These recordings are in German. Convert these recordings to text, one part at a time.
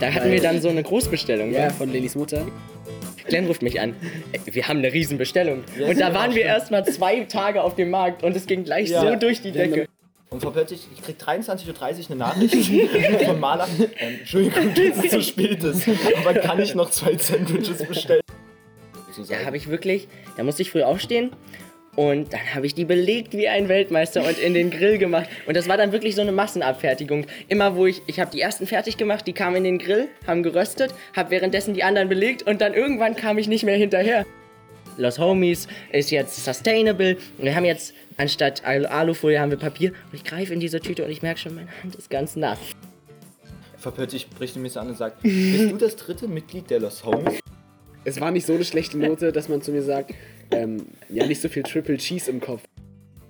Da hatten wir dann so eine Großbestellung. Ja, ne? von Lillys Mutter. Glenn ruft mich an. Wir haben eine Riesenbestellung. Ja, und da waren wir stimmt. erst mal zwei Tage auf dem Markt und es ging gleich Ja. so durch die Decke. Und vor plötzlich, ich krieg 23.30 Uhr eine Nachricht vom Maler. Ähm, Entschuldigung, dass es zu spät ist. Aber kann ich noch zwei Sandwiches bestellen? Da habe ich wirklich, da musste ich früh aufstehen und dann habe ich die belegt wie ein Weltmeister und in den Grill gemacht. Und das war dann wirklich so eine Massenabfertigung. Immer wo ich, ich habe die ersten fertig gemacht, die kamen in den Grill, haben geröstet, habe währenddessen die anderen belegt und dann irgendwann kam ich nicht mehr hinterher. Los Homies ist jetzt sustainable. Wir haben jetzt anstatt Al- Alufolie haben wir Papier und ich greife in diese Tüte und ich merke schon, meine Hand ist ganz nass. Vor plötzlich bricht mich an und sagt, bist du das dritte Mitglied der Los Homies? Es war nicht so eine schlechte Note, dass man zu mir sagt, ähm, ja, nicht so viel Triple Cheese im Kopf.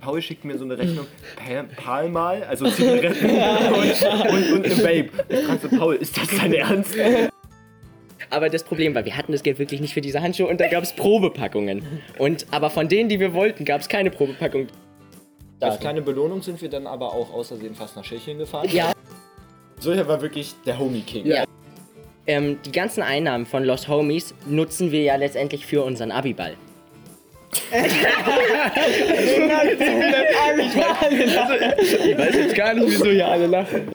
Paul schickt mir so eine Rechnung, pa Palmal, also Zigaretten und, und, und eine Vape. Ich frage so, Paul, ist das dein Ernst? Aber das Problem war, wir hatten das Geld wirklich nicht für diese Handschuhe und da gab es Probepackungen. Und, aber von denen, die wir wollten, gab es keine Probepackung. Als kleine Belohnung sind wir dann aber auch außersehen fast nach Tschechien gefahren. Ja, Solcher war wirklich der Homie King. Ja. ähm, die ganzen Einnahmen von Los Homies nutzen wir ja letztendlich für unseren Abiball. Ich weiß jetzt gar nicht, wieso hier alle lachen.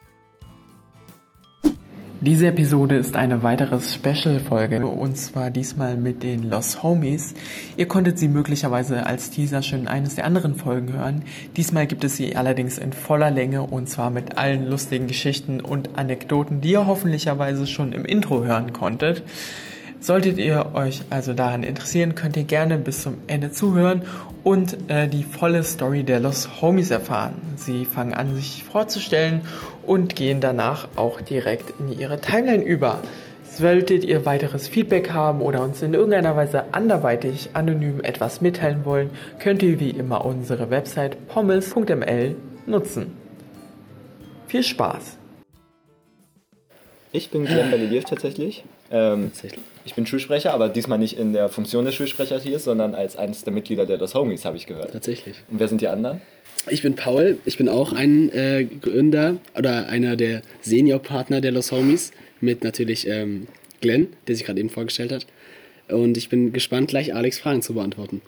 Diese Episode ist eine weitere Special-Folge und zwar diesmal mit den Los Homies. Ihr konntet sie möglicherweise als Teaser schon in eines der anderen Folgen hören. Diesmal gibt es sie allerdings in voller Länge und zwar mit allen lustigen Geschichten und Anekdoten, die ihr hoffentlicherweise schon im Intro hören konntet. Solltet ihr euch also daran interessieren, könnt ihr gerne bis zum Ende zuhören und äh, die volle Story der Los Homies erfahren. Sie fangen an, sich vorzustellen und gehen danach auch direkt in ihre Timeline über. Solltet ihr weiteres Feedback haben oder uns in irgendeiner Weise anderweitig anonym etwas mitteilen wollen, könnt ihr wie immer unsere Website pommes.ml nutzen. Viel Spaß! Ich bin Glenn Beliliev tatsächlich. Ähm, ich bin Schulsprecher, aber diesmal nicht in der Funktion des Schulsprechers hier, sondern als eines der Mitglieder der Los Homies, habe ich gehört. Tatsächlich. Und wer sind die anderen? Ich bin Paul, ich bin auch ein äh, Gründer oder einer der Seniorpartner der Los Homies mit natürlich ähm, Glenn, der sich gerade eben vorgestellt hat. Und ich bin gespannt, gleich Alex Fragen zu beantworten.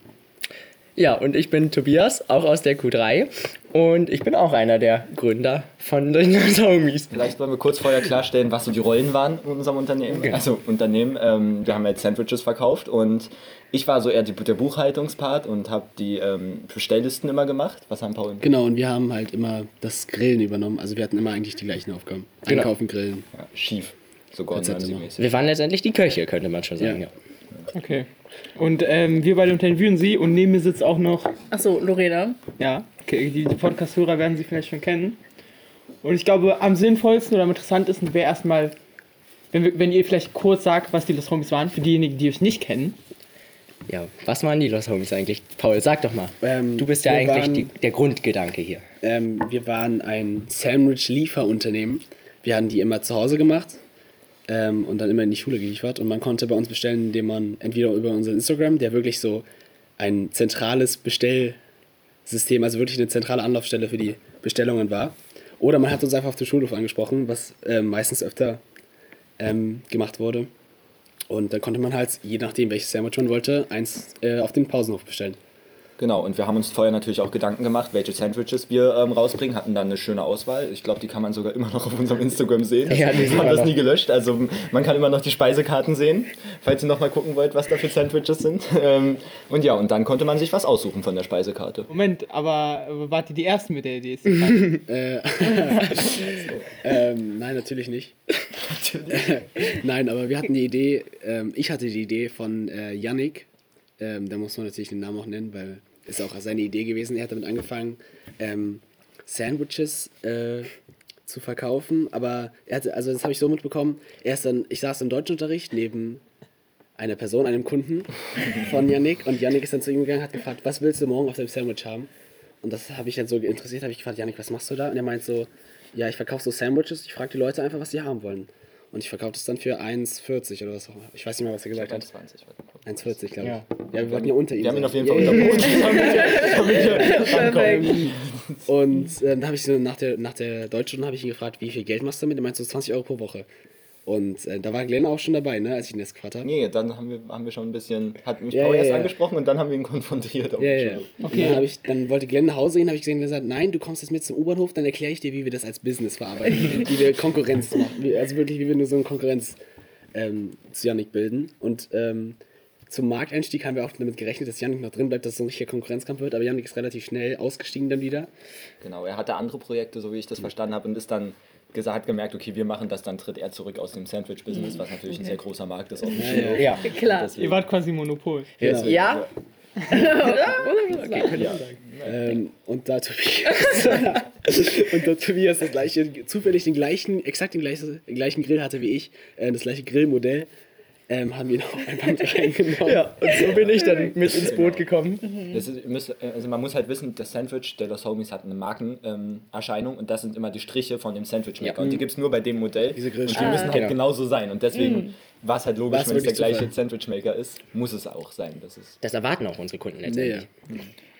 Ja, und ich bin Tobias, auch aus der Q3. Und ich bin auch einer der Gründer von den Homies. Vielleicht wollen wir kurz vorher klarstellen, was so die Rollen waren in unserem Unternehmen. Also Unternehmen, ähm, wir haben jetzt Sandwiches verkauft und ich war so eher die, der Buchhaltungspart und habe die ähm, Bestelllisten immer gemacht. Was haben Paul und Genau, und wir haben halt immer das Grillen übernommen. Also wir hatten immer eigentlich die gleichen Aufgaben. Genau. Einkaufen, Grillen. ja, schief? So Gordon. Wir waren letztendlich die Köche, könnte man schon sagen. Ja. Ja. Okay. Und ähm, wir beide interviewen sie und neben mir sitzt auch noch Achso, Lorena. Ja, okay, die, die Podcast-Hörer werden sie vielleicht schon kennen. Und ich glaube, am sinnvollsten oder am interessantesten wäre erstmal, wenn, wir- wenn ihr vielleicht kurz sagt, was die Los Homies waren, für diejenigen, die euch nicht kennen. ja, was waren die Los Homies eigentlich? Paul, sag doch mal. Ähm, du bist ja eigentlich waren- die, der Grundgedanke hier. Ähm, wir waren ein Sandwich-Lieferunternehmen. Wir haben die immer zu Hause gemacht ähm, und dann immer in die Schule geliefert. Und man konnte bei uns bestellen, indem man entweder über unser Instagram, der wirklich so ein zentrales Bestellsystem, also wirklich eine zentrale Anlaufstelle für die Bestellungen war, oder man hat uns einfach auf dem Schulhof angesprochen, was ähm, meistens öfter ähm, gemacht wurde. Und dann konnte man halt, je nachdem, welches Sandwich man wollte, eins äh, auf dem Pausenhof bestellen. Genau, und wir haben uns vorher natürlich auch Gedanken gemacht, welche Sandwiches wir ähm, rausbringen, hatten dann eine schöne Auswahl. Ich glaube, die kann man sogar immer noch auf unserem Instagram sehen. Ja, die haben man das nie gelöscht. Also man kann immer noch die Speisekarten sehen, falls ihr noch mal gucken wollt, was da für Sandwiches sind. Ähm, und ja, und dann konnte man sich was aussuchen von der Speisekarte. Moment, aber wart ihr die Ersten mit der Idee? Äh, ähm, nein, natürlich nicht. nein, aber wir hatten die Idee, ähm, ich hatte die Idee von äh, Yannick, ähm, da muss man natürlich den Namen auch nennen, weil ist auch seine Idee gewesen. Er hat damit angefangen, ähm, Sandwiches äh, zu verkaufen, aber er hatte, also das habe ich so mitbekommen, er ist dann, ich saß im Deutschunterricht neben einer Person, einem Kunden von Yannick und Yannick ist dann zu ihm gegangen, hat gefragt, was willst du morgen auf deinem Sandwich haben? Und das habe ich dann so interessiert, habe ich gefragt, Janik, was machst du da? Und er meint so, ja, ich verkaufe so Sandwiches, ich frage die Leute einfach, was sie haben wollen. Und ich verkaufe das dann für 1,40 oder was auch immer. Ich weiß nicht mehr, was er gesagt hat. 20, warte mal. 1,40, glaube ich. Ja. Ja. wir wollten ja unter ihm Wir haben ihn auf jeden Fall rankommen. Und äh, dann habe ich so nach der, nach der Deutschstunde habe ich ihn gefragt, wie viel Geld machst du damit? Er meinte so 20 Euro pro Woche. Und äh, da war Glenn auch schon dabei, ne, als ich ihn das gefragt habe. Nee, dann haben wir, haben wir schon ein bisschen, hat mich Ja, Paul ja, erst ja. angesprochen und dann haben wir ihn konfrontiert. auch Ja, ja. Okay. Dann, ich, dann wollte Glenn nach Hause gehen, habe ich gesehen, gesagt, nein, du kommst jetzt mit zum U-Bahnhof, dann erkläre ich dir, wie wir das als Business verarbeiten, wie wir Konkurrenz machen, wie, also wirklich, wie wir nur so eine Konkurrenz ähm, zu Yannick bilden. Und ähm, zum Markteinstieg haben wir auch damit gerechnet, dass Yannick noch drin bleibt, dass es so ein richtiger Konkurrenzkampf wird, aber Yannick ist relativ schnell ausgestiegen dann wieder. Genau, er hatte andere Projekte, so wie ich das verstanden habe, und ist dann hat gemerkt, okay, wir machen das, dann tritt er zurück aus dem Sandwich-Business, was natürlich ein sehr großer Markt ist. Auf dem. Ja. Klar. Deswegen- Ihr wart quasi Monopol. Genau. Ja? Ähm, und da Tobias, und da Tobias das gleiche, zufällig den gleichen, exakt den gleichen, den gleichen Grill hatte wie ich, äh, das gleiche Grillmodell, ähm, haben wir ihn auch einfach mit reingenommen. Ja, und so bin ich dann mit ins Boot gekommen. Das ist, müsst, also man muss halt wissen, das Sandwich der Los Homies hat eine Markenerscheinung ähm, und das sind immer die Striche von dem Sandwich Maker. Ja. Und die gibt es nur bei dem Modell. Diese und die Grillstriche. müssen halt Genau. genauso sein. Und deswegen war es halt logisch, wenn es der gleiche Zufall. Sandwich Maker ist, muss es auch sein. Das ist Das erwarten auch unsere Kunden Nee, letztendlich.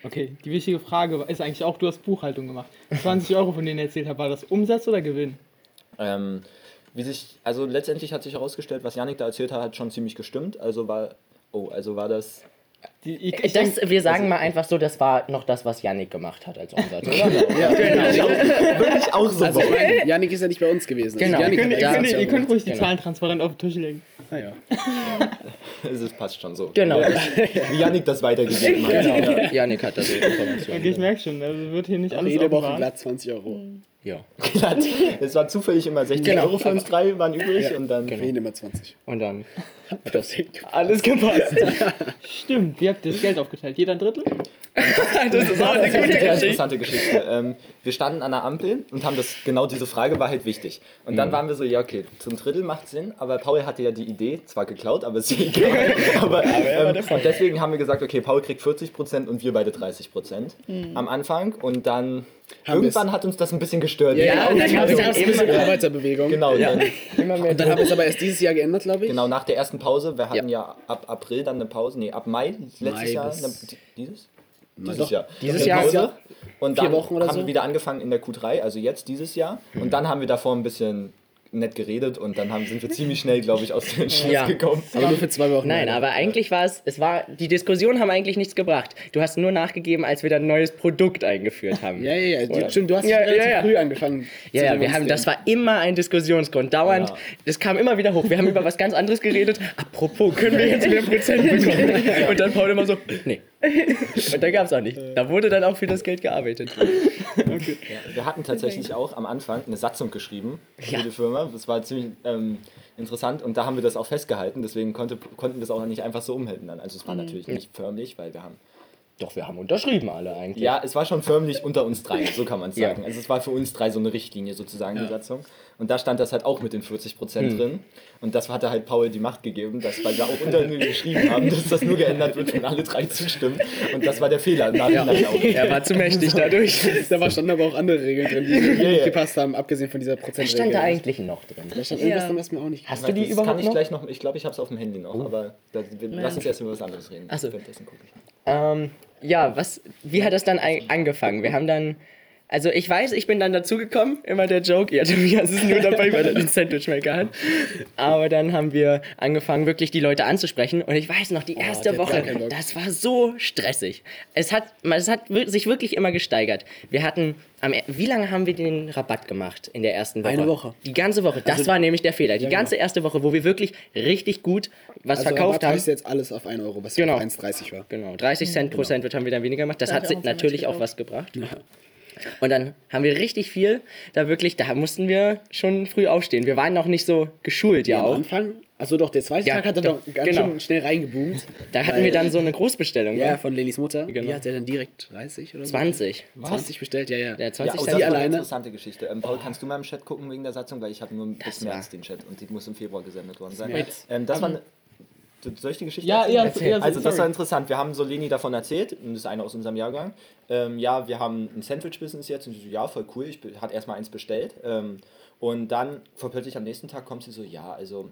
Okay, die wichtige Frage ist eigentlich auch, du hast Buchhaltung gemacht. 20 Euro, von denen ihr erzählt habt, war das Umsatz oder Gewinn? Ähm, wie sich, also letztendlich hat sich herausgestellt, was Janik da erzählt hat, hat schon ziemlich gestimmt. Also war, oh, also war das, Die, ich, ich Das, denk, wir sagen mal einfach so, das war noch das, was Yannick gemacht hat als Umsatz, oder? wirklich auch so. Also, ich meine, Yannick ist ja nicht bei uns gewesen. Genau. Also, ihr, Yannick könnt, ihr, könnt, ihr ja könnt ruhig die Genau. Zahlen transparent auf den Tisch legen. Ah, ja. es passt schon so. Genau. Wie Janik das weitergegeben hat. genau. Yannick hat das Information. Okay, ich merke schon, also wird hier nicht alles Jede Woche glatt 20 Euro. Ja. Glatt. Es war zufällig immer 60 Genau. Euro für uns drei, waren übrig und dann. Ihn immer 20. Und dann hat das alles gepasst. Stimmt, wie habt ihr das Geld aufgeteilt? Jeder ein Drittel? das ist auch eine eine gute sehr Geschichte. interessante Geschichte. Ähm, wir standen an der Ampel und haben das, genau diese Frage war halt wichtig. Und dann waren wir so, ja, okay, zum Drittel macht Sinn, aber Paul hatte ja die Idee, zwar geklaut, aber ist egal. aber, ähm, und deswegen haben wir gesagt, okay, Paul kriegt 40% und wir beide 30% am Anfang. Und dann, Haben irgendwann wir's. hat uns das ein bisschen gestört. Ja, und dann Ja, gab es ist ein bisschen immer, Arbeiterbewegung. Genau, dann, immer mehr Und dann haben wir es aber erst dieses Jahr geändert, glaube ich. genau nach der ersten Pause, wir hatten ja, ab April dann eine Pause, nee, ab Mai letztes Mai Jahr, eine, dieses? Dieses doch. Jahr. Dieses Jahr, Pause. ja. Und dann haben so. wir wieder angefangen in der Q3, also jetzt dieses Jahr. Und dann haben wir davor ein bisschen nett geredet und dann haben, sind wir ziemlich schnell, glaube ich, aus dem Entschluss Ja. gekommen. Aber nur für zwei Wochen. Nein, aber eigentlich war es, es war, die Diskussionen haben eigentlich nichts gebracht. Du hast nur nachgegeben, als wir dann ein neues Produkt eingeführt haben. Ja, ja, ja. Oder? Stimmt, du hast Ja, relativ ja, ja. früh angefangen. Ja, ja, wir haben, das war immer ein Diskussionsgrund. Dauernd, das kam immer wieder hoch. Wir haben über was ganz anderes geredet. Apropos, können wir jetzt mehr Prozent bekommen? Und dann Paul immer so, nee. Und dann gab es auch nicht. Da wurde dann auch für das Geld gearbeitet. Ja, wir hatten tatsächlich auch am Anfang eine Satzung geschrieben für Ja. die Firma. Das war ziemlich ähm, interessant und da haben wir das auch festgehalten. Deswegen konnte, konnten wir das auch nicht einfach so umhalten. Dann. Also es war natürlich nicht förmlich, weil wir haben Doch, wir haben unterschrieben alle eigentlich. Ja, es war schon förmlich unter uns drei, so kann man es Ja. sagen. Also es war für uns drei so eine Richtlinie sozusagen, die Satzung. Und da stand das halt auch mit den 40 Prozent drin. Und das hatte halt Paul die Macht gegeben, dass, weil wir auch unter ihnen geschrieben haben, dass das nur geändert wird, wenn alle drei zustimmen. Und das war der Fehler. auch. Er war zu mächtig dadurch. Da war standen aber auch andere Regeln drin, die mir Ja, nicht ja. gepasst haben, abgesehen von dieser Was Prozentregel. stand da eigentlich noch drin? Da stand irgendwas Ja. drin, was mir auch nicht Hast du die das überhaupt kann ich noch? gleich noch, ich glaube, ich habe es auf dem Handy noch, aber da, wir, lass uns erst über was anderes reden. Ach so. Währenddessen gucke ich. Ähm, ja, was, wie hat das dann angefangen? Wir haben dann, also ich weiß, ich bin dann dazugekommen, immer der Joke, ja, Tobias ist nur dabei, weil er den Sandwichmaker hat. Aber dann haben wir angefangen, wirklich die Leute anzusprechen. Und ich weiß noch, die erste der hat gar Woche, das war so stressig. Es hat, es hat sich wirklich immer gesteigert. Wir hatten, am, er- wie lange haben wir den Rabatt gemacht in der ersten Woche? Eine Woche. Die ganze Woche, das war nämlich der Fehler. Die ganze erste Woche, wo wir wirklich richtig gut was Also verkauft Rabatt haben. heißt jetzt alles auf 1 Euro, was Genau. auf 1,30 war. Genau, 30 Cent pro Sandwich haben wir dann weniger gemacht. Das Da hat hat natürlich auch was gebracht. Und dann haben wir richtig viel, da wirklich, da mussten wir schon früh aufstehen. Wir waren noch nicht so geschult, ja Am auch. Anfang, also doch, der zweite Ja, Tag hat er doch, doch ganz genau. schön schnell reingeboomt. Da hatten wir dann so eine Großbestellung. Ja, ne? von Lelis Mutter. Genau. Die hat er dann direkt 30 oder so? 20. 20 bestellt, ja, ja. Der Ja, 20 oh, Cent. das war eine interessante Geschichte. Ähm, Paul, kannst du mal im Chat gucken wegen der Satzung, weil ich habe nur bis März den Chat und die muss im Februar gesendet worden sein. Ähm, das war eine, soll ich die Geschichte Ja, erzählen? ja, ja, Also das war interessant. Wir haben so Leni davon erzählt, und das ist einer aus unserem Jahrgang. Ähm, ja, wir haben ein Sandwich-Business jetzt. Und sie so, ja, voll cool. Ich be- hat erstmal eins bestellt. Ähm, Und dann vor plötzlich am nächsten Tag kommt sie so, ja, also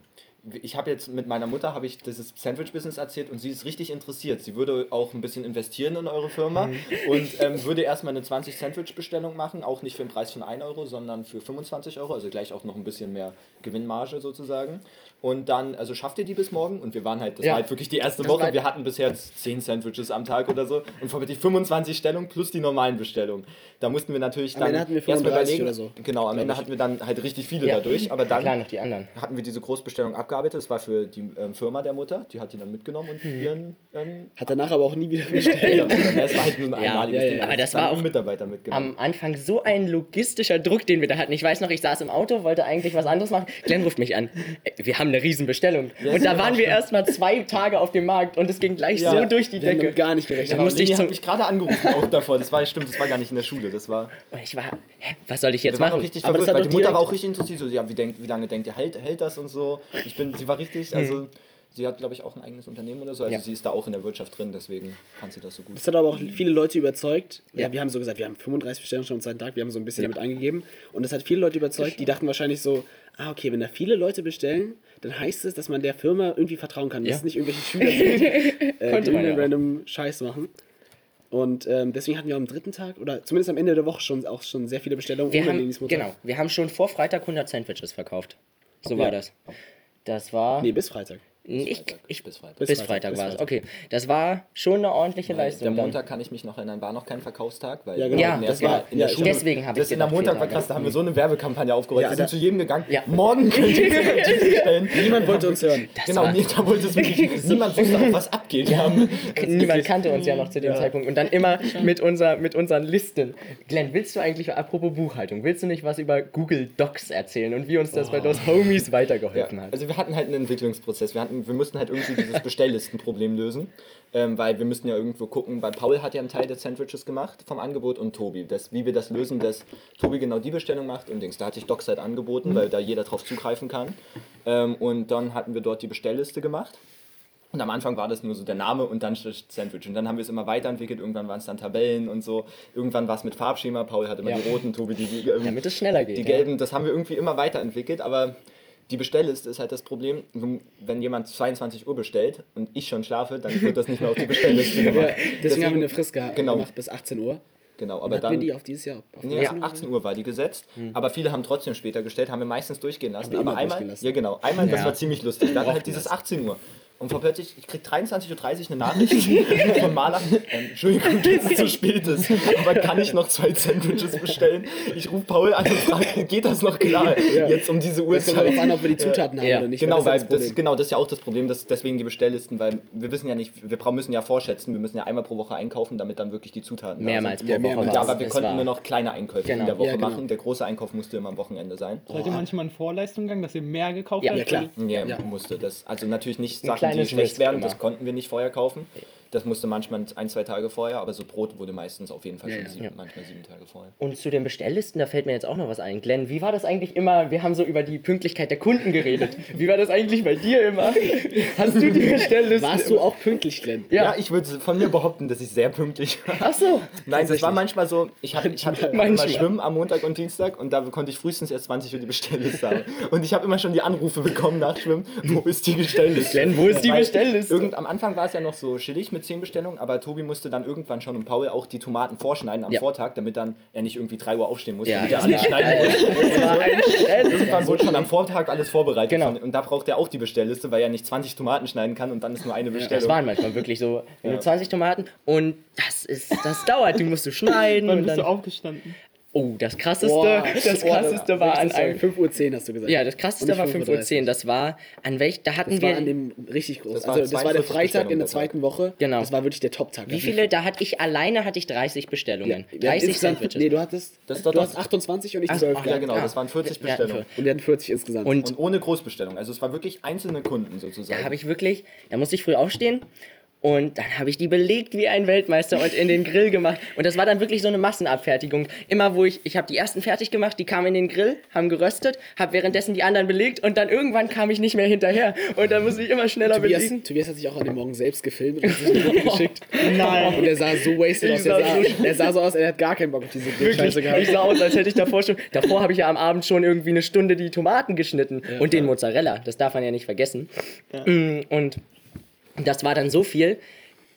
ich habe jetzt mit meiner Mutter habe ich dieses Sandwich-Business erzählt und sie ist richtig interessiert. Sie würde auch ein bisschen investieren in eure Firma Mhm. und ähm, würde erstmal eine 20 Sandwich-Bestellung machen, auch nicht für den Preis von 1 Euro, sondern für 25 Euro, also gleich auch noch ein bisschen mehr Gewinnmarge sozusagen. Und dann, also schafft ihr die bis morgen? Und wir waren halt, das Ja. war halt wirklich die erste Das Woche, wir hatten bisher 10 Sandwiches am Tag oder so und vor die 25 Stellungen plus die normalen Bestellungen. Da mussten wir natürlich Am dann Ende hatten wir erstmal 35 überlegen. oder so, Genau, am Ende ich. hatten wir dann halt richtig viele Ja. dadurch, aber dann Klar, noch die anderen. hatten wir diese Großbestellung abgearbeitet. Das war für die ähm, Firma der Mutter. Die hat die dann mitgenommen und Mhm. ihren. Ähm, Hat danach aber auch nie wieder bestellt. das war halt nur ein Ja, einmaliges ja, Ding. Aber das war auch Mitarbeiter mitgenommen. Am Anfang so ein logistischer Druck, den wir da hatten. Ich weiß noch, ich saß im Auto, wollte eigentlich was anderes machen. Glenn ruft mich an. "Ey, Wir haben eine Riesenbestellung. Ja, und da waren wir erstmal zwei Tage auf dem Markt und es ging gleich Ja. so durch die haben Decke. gar nicht gerechnet. Da musste ich hat mich gerade angerufen auch davor. Das war stimmt, das war gar nicht in der Schule. Das war. Und ich war, hä, was soll ich jetzt Wir waren auch machen? richtig Aber das verwirrt, hat weil die Mutter war auch richtig interessiert. So, ja, wie, denkt, wie lange denkt ihr, hält, hält das und so. Ich bin, sie war richtig, also sie hat, glaube ich, auch ein eigenes Unternehmen oder so. Also Ja. sie ist da auch in der Wirtschaft drin, deswegen kann sie das so gut. Das hat aber auch viele Leute überzeugt. Ja, Ja. wir haben so gesagt, wir haben 35 Bestellungen schon am zweiten Tag, wir haben so ein bisschen damit angegeben. Und das hat viele Leute überzeugt, die dachten wahrscheinlich so, ah, okay, wenn da viele Leute bestellen, dann heißt es, dass man der Firma irgendwie vertrauen kann. Ja. Dass nicht irgendwelche Schüler sind, äh, die ja random Scheiß machen. Und ähm, deswegen hatten wir am dritten Tag, oder zumindest am Ende der Woche schon auch schon sehr viele Bestellungen Wir haben, genau, wir haben schon vor Freitag 100 Sandwiches verkauft. So Ja. war das. Das war. Nee, bis Freitag. Ich, Freitag, ich, bis Freitag. Bis, Bis Freitag, Freitag, war es. Okay, das war schon eine ordentliche Weil Leistung. Der dann. Montag kann ich mich noch erinnern, war noch kein Verkaufstag, weil Ja, genau. Ja, das war- in der ja, Schule. deswegen habe ich das in der Montag war krass, da haben wir so eine Werbekampagne aufgerollt. Ja, wir sind zu jedem gegangen. Ja. Morgen könnt ihr bestellen. Niemand wollte uns hören. genau, war- nee, da wollte es wirklich, niemand wusste auch, was abgeht. Haben, Niemand kannte uns ja noch zu dem Zeitpunkt. Und dann immer mit, unser, mit unseren Listen. Glenn, willst du eigentlich, apropos Buchhaltung, willst du nicht was über Google Docs erzählen und wie uns das bei Los Homies Ja, weitergeholfen hat? also wir hatten halt einen Entwicklungsprozess. Wir, hatten, wir mussten halt irgendwie dieses Bestelllistenproblem lösen, ähm, weil wir müssten ja irgendwo gucken, weil Paul hat ja einen Teil der Sandwiches gemacht vom Angebot und Tobi. Das, wie wir das lösen, dass Tobi genau die Bestellung macht und Dings. Da hatte ich Dockside angeboten, weil da jeder drauf zugreifen kann. Ähm, und dann hatten wir dort die Bestellliste gemacht. Und am Anfang war das nur so der Name und dann Sandwich. Und dann haben wir es immer weiterentwickelt. Irgendwann waren es dann Tabellen und so. Irgendwann war es mit Farbschema. Paul hatte immer Ja. die roten, Tobi die, die ähm, Damit es schneller geht. die ja. gelben, das haben wir irgendwie immer weiterentwickelt, aber die Bestellliste ist halt das Problem, wenn jemand 22 Uhr bestellt und ich schon schlafe, dann wird das nicht mehr auf die Bestellliste Ja, gemacht. deswegen, haben wir eine Frist Genau. gemacht bis 18 Uhr. Genau, Aber hatten wir dann... die auf dieses Jahr? Auf Nee, 18 Uhr? 18 Uhr war die gesetzt, aber viele haben trotzdem später gestellt, haben wir meistens durchgehen lassen. Haben Aber einmal, durchgehen lassen. ja genau, einmal, das Ja. war ziemlich lustig. Hatten halt dieses 18 Uhr. Und vor plötzlich, ich krieg 23.30 Uhr eine Nachricht von Maler. Ähm, Entschuldigung, dass es zu spät ist, aber kann ich noch zwei Sandwiches bestellen? Ich rufe Paul an und frage, geht das noch klar? Jetzt um diese Es kommt Uhrzeit. an, ob wir die Zutaten haben Ja. oder nicht. Genau, weil das genau, das ist ja auch das Problem, dass deswegen die Bestelllisten, weil wir wissen ja nicht, wir brauchen, müssen ja vorschätzen, wir müssen ja einmal pro Woche einkaufen, damit dann wirklich die Zutaten Mehrmals da pro sind. Woche. mehrmals. Ja, aber wir konnten nur noch kleine Einkäufe Genau. in der Woche Ja, genau. machen. Der große Einkauf musste immer am Wochenende sein. Seid ihr manchmal in Vorleistung gegangen, dass ihr mehr gekauft Ja, habt? ja, klar. Ja, Ja. musste das. Also natürlich nicht Sachen, die kleines schlecht Risk wären, immer. das konnten wir nicht vorher kaufen. Das musste manchmal ein, zwei Tage vorher, aber so Brot wurde meistens auf jeden Fall Ja, schon ja. sieben, Ja. manchmal sieben Tage vorher. Und zu den Bestelllisten, da fällt mir jetzt auch noch was ein. Glenn, wie war das eigentlich immer? Wir haben so über die Pünktlichkeit der Kunden geredet. Wie war das eigentlich bei dir immer? Hast du die Bestellliste? Warst du auch pünktlich, Glenn? Ja, Ja. ich würde von mir behaupten, dass ich sehr pünktlich war. Ach so. Nein, das war manchmal so, ich hatte, ich hatte Manchmal. immer Schwimmen am Montag und Dienstag und da konnte ich frühestens erst 20 Uhr die Bestellliste haben. Und ich habe immer schon die Anrufe bekommen nach Schwimmen, wo ist die Bestellliste? Glenn, wo ist die Bestellliste? Irgend, am Anfang war es ja noch so chillig mit 10 Bestellungen, aber Tobi musste dann irgendwann schon und Paul auch die Tomaten vorschneiden am Ja. Vortag, damit dann er nicht irgendwie 3 Uhr aufstehen musste Ja, und wieder das alles war- schneiden Stress. Irgendwann wurde schon am Vortag alles vorbereitet. Genau. Von, und da braucht er auch die Bestellliste, weil er nicht 20 Tomaten schneiden kann und dann ist nur eine Bestellung. Das waren manchmal wirklich so, wenn Ja. du 20 Tomaten und das ist, das dauert, die musst du schneiden Wann und bist dann, du aufgestanden? Oh, das krasseste, Boah, das boah, krasseste war an einem, 5.10 Uhr hast du gesagt. ja, das krasseste war nicht 5.10 Uhr, 5.30 das war, an welch, da hatten Das wir, war an dem richtig groß. Das war also das war der 42 Freitag in der zweiten Woche. Genau. Das war wirklich der Top-Tag. wie viele, da hatte ich, alleine hatte ich 30 Bestellungen, hatten 30 insgesamt, Sandwiches. nee, du hattest, Das doch du das- hast 28 und ich Ach, 12. ach, Ja, genau, Ja. das waren 40 Wir hatten Bestellungen. Und wir hatten 40 insgesamt. Und Und ohne Großbestellung. Also es war wirklich einzelne Kunden sozusagen. da habe ich wirklich, da musste ich früh aufstehen Und dann habe ich die belegt wie ein Weltmeister und in den Grill gemacht. Und das war dann wirklich so eine Massenabfertigung. Immer wo ich, ich habe die ersten fertig gemacht, die kamen in den Grill, haben geröstet, habe währenddessen die anderen belegt und dann irgendwann kam ich nicht mehr hinterher. Und dann musste ich immer schneller Tobias, belegen. Tobias hat sich auch an dem Morgen selbst gefilmt und sich geschickt. Nein. Und er sah so wasted aus. sah Er sah, er sah so aus, er hat gar keinen Bock auf diese Scheiße Ich gehabt. sah aus, als hätte ich davor schon. Davor habe ich ja am Abend schon irgendwie eine Stunde die Tomaten geschnitten und den Mozzarella. Das darf man ja nicht vergessen. Mm, Und das war dann so viel,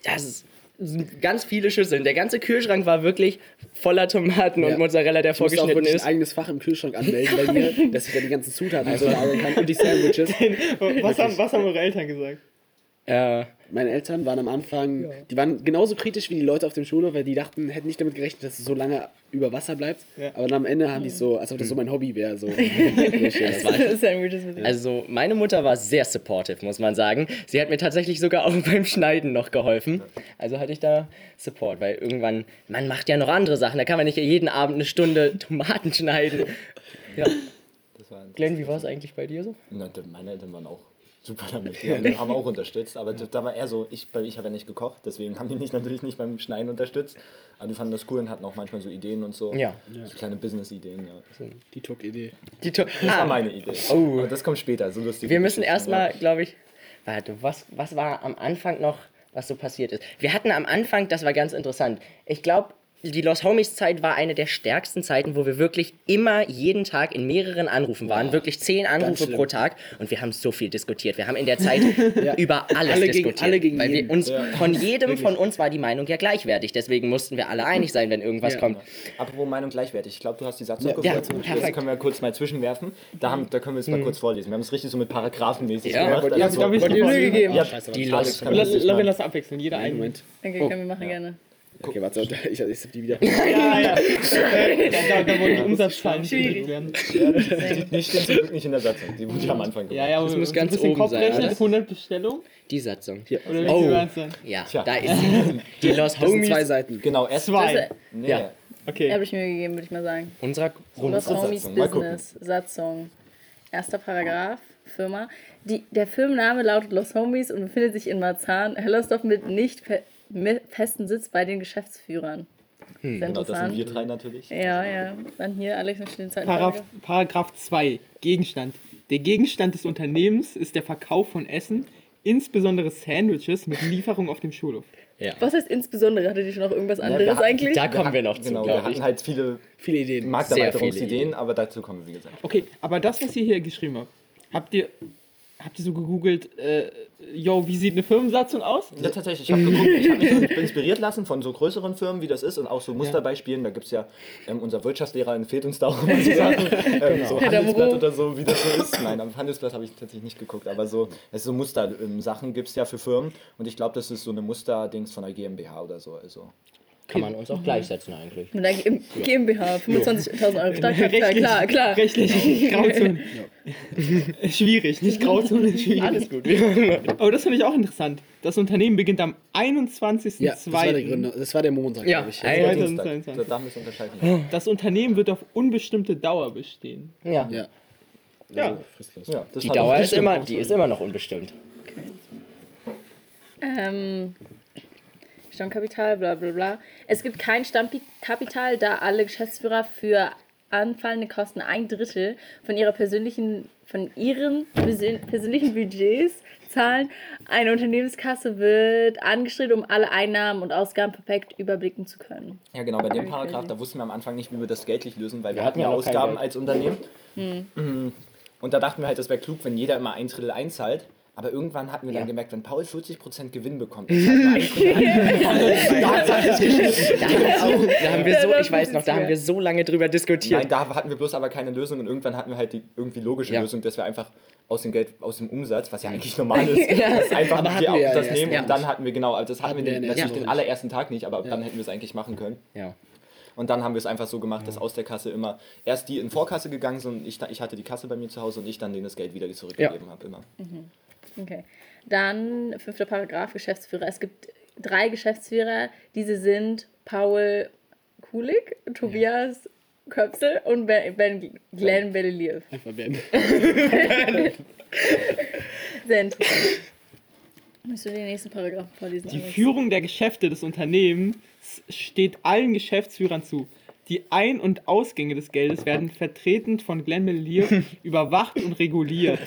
das sind ganz viele Schüsseln. Der ganze Kühlschrank war wirklich voller Tomaten Ja. und Mozzarella, der Ich auch vorgeschnitten wirklich ist. ein eigenes Fach im Kühlschrank anmelden bei mir, dass ich da die ganzen Zutaten so lagern kann und die Sandwiches. Was haben, was haben eure Eltern gesagt? Äh, Meine Eltern waren am Anfang, die waren genauso kritisch wie die Leute auf dem Schulhof, weil die dachten, hätten nicht damit gerechnet, dass es so lange über Wasser bleibt. Ja. Aber dann am Ende haben die es so, als ob das so mein Hobby wäre. So. Also meine Mutter war sehr supportive, muss man sagen. Sie hat mir tatsächlich sogar auch beim Schneiden noch geholfen. Also hatte ich da Support, weil irgendwann, man macht ja noch andere Sachen. Da kann man nicht jeden Abend eine Stunde Tomaten schneiden. Ja. Das war Glenn, wie war es eigentlich bei dir so? Na, meine Eltern waren auch super damit. Die haben, haben auch unterstützt, aber da war eher so, ich, ich habe ja nicht gekocht, deswegen haben die mich natürlich nicht beim Schneiden unterstützt. Aber die fanden das cool und hatten auch manchmal so Ideen und so. Ja. So kleine Business-Ideen, ja. Die Tuck-Idee. Die to Das war ah, meine Idee. Oh. Aber das kommt später, so lustig. wir müssen erstmal, glaube ich, warte, was, was war am Anfang noch, was so passiert ist? Wir hatten am Anfang, das war ganz interessant. Ich glaube, die Los Homies Zeit war eine der stärksten Zeiten, wo wir wirklich immer jeden Tag in mehreren Anrufen waren, wirklich zehn Anrufe pro Tag und wir haben so viel diskutiert. Wir haben in der Zeit über alles Alle gegen- diskutiert, alle gegen weil wir jeden. uns von jedem von uns war die Meinung ja gleichwertig. Deswegen mussten wir alle einig sein, wenn irgendwas Ja. kommt. Apropos Meinung gleichwertig, ich glaube, du hast die Satzung Ja, gefunden. perfekt. das können wir kurz mal zwischenwerfen. Da, haben, da können wir es mal kurz vorlesen. Wir haben es richtig so mit Paragraphenmäßig Ja, gemacht. wollt ihr- Also Darf ich wollt die Mühe gegeben? Ja, Scheiße, Die man Lass, das abwechseln, jeder einen. Moment. Okay, können wir machen gerne. Okay, warte, ich, ich, hab die wieder. Ja, ja. Äh, da, da wollen die Schwierig. gedrückt werden. Die stehen zum Glück nicht in der Satzung. Die wurde ja am Anfang gemacht. Ja, ja, aber Das muss ganz oben sein, oder? 100 Bestellungen. Die Satzung. Oder wie Oh. Ja, Tja. da ist sie. Die Los Das sind Homies zwei Seiten. Genau, erst Zwei. Nee. Ja. Okay. Habe ich mir gegeben, würde ich mal sagen. unserer Los Satzung, Homies. Business, Satzung. Erster Paragraph, Firma. Die, der Firmenname lautet Los Homies und befindet sich in Marzahn, Hellersdorf mit nicht festen Sitz bei den Geschäftsführern. Sehr Genau, das sind wir drei natürlich. Ja, ja. Dann hier, Alex, noch den zweiten Paragraph, Paragraph 2. Gegenstand. Der Gegenstand des Unternehmens ist der Verkauf von Essen, insbesondere Sandwiches mit Lieferung auf dem Schulhof. Was heißt insbesondere? Hattet ihr schon noch irgendwas anderes wir hatten- eigentlich? Da kommen wir noch zu, Genau, wir hatten halt viele Viele Ideen. Markterweiterungsideen, aber dazu kommen wir, wie gesagt. Okay, aber das, was ihr hier geschrieben habt, habt ihr, habt ihr so gegoogelt, äh, yo, wie sieht eine Firmensatzung aus? Ja, tatsächlich. Ich habe habe mich so inspiriert lassen von so größeren Firmen, wie das ist und auch so Musterbeispielen. Da gibt es ja, ähm, unser Wirtschaftslehrer empfiehlt uns da auch immer so Sachen. Ähm, so Herr Handelsblatt oder so, wie das so ist. Nein, am Handelsblatt habe ich tatsächlich nicht geguckt, aber so, es so Muster-Sachen gibt es ja für Firmen und ich glaube, das ist so eine Musterdings von einer GmbH oder so. Also. Kann man uns auch gleichsetzen eigentlich. Mit der G- GmbH, 25.000 Euro Startkapital, klar, klar. Rechtlich, Grauzone. schwierig, nicht Grauzone, schwierig. Alles gut. Aber das finde ich auch interessant. Das Unternehmen beginnt am 21.02. Ja, das war der Gründer. Das war der Montag, Ja, glaube ich. Der 2022. Dienstag, da müssen wir unterscheiden. Das Unternehmen wird auf unbestimmte Dauer bestehen. Ja. Ja. Ja. Also. Ja, das Die Dauer ist immer, die ist immer noch unbestimmt. Ähm, Stammkapital, bla bla bla. Es gibt kein Stammkapital, da alle Geschäftsführer für anfallende Kosten ein Drittel von ihrer persönlichen, von ihren persön- persönlichen Budgets zahlen. Eine Unternehmenskasse wird angestrebt, um alle Einnahmen und Ausgaben perfekt überblicken zu können. Ja, genau, bei dem Paragraph, da wussten wir am Anfang nicht, wie wir das geldlich lösen, weil wir, Wir hatten ja Ausgaben als Unternehmen. Mhm. Und da dachten wir halt, das wäre klug, wenn jeder immer ein Drittel einzahlt. Aber irgendwann hatten wir dann gemerkt, wenn Paul 40% Gewinn bekommt, ein. Da haben wir, auch, Ja, so, das ich weiß noch, da haben wir so lange drüber diskutiert. Nein, da hatten wir bloß aber keine Lösung und irgendwann hatten wir halt die irgendwie logische Ja. Lösung, dass wir einfach aus dem Geld, aus dem Umsatz, was ja eigentlich normal ist, das einfach Aber wir ja das erst, nehmen ja. und dann hatten wir genau, also das hatten, Hatten wir, der natürlich den allerersten Tag nicht, aber ab dann hätten wir es eigentlich machen können. Ja. Und dann haben wir es einfach so gemacht, dass aus der Kasse immer erst die in Vorkasse gegangen sind und ich, ich hatte die Kasse bei mir zu Hause und ich dann denen das Geld wieder zurückgegeben habe immer. Okay. Dann fünfter Paragraph Geschäftsführer. Es gibt drei Geschäftsführer. Diese sind Paul Kulig, Tobias Köpsel und Ben, ben Glenn Beliliev. Einfach Ben. Sehr interessant. Möchtest du den nächsten Paragraphen vorlesen? Die? Führung der Geschäfte des Unternehmens steht allen Geschäftsführern zu. Die Ein- und Ausgänge des Geldes werden vertretend von Glenn Melier überwacht und reguliert.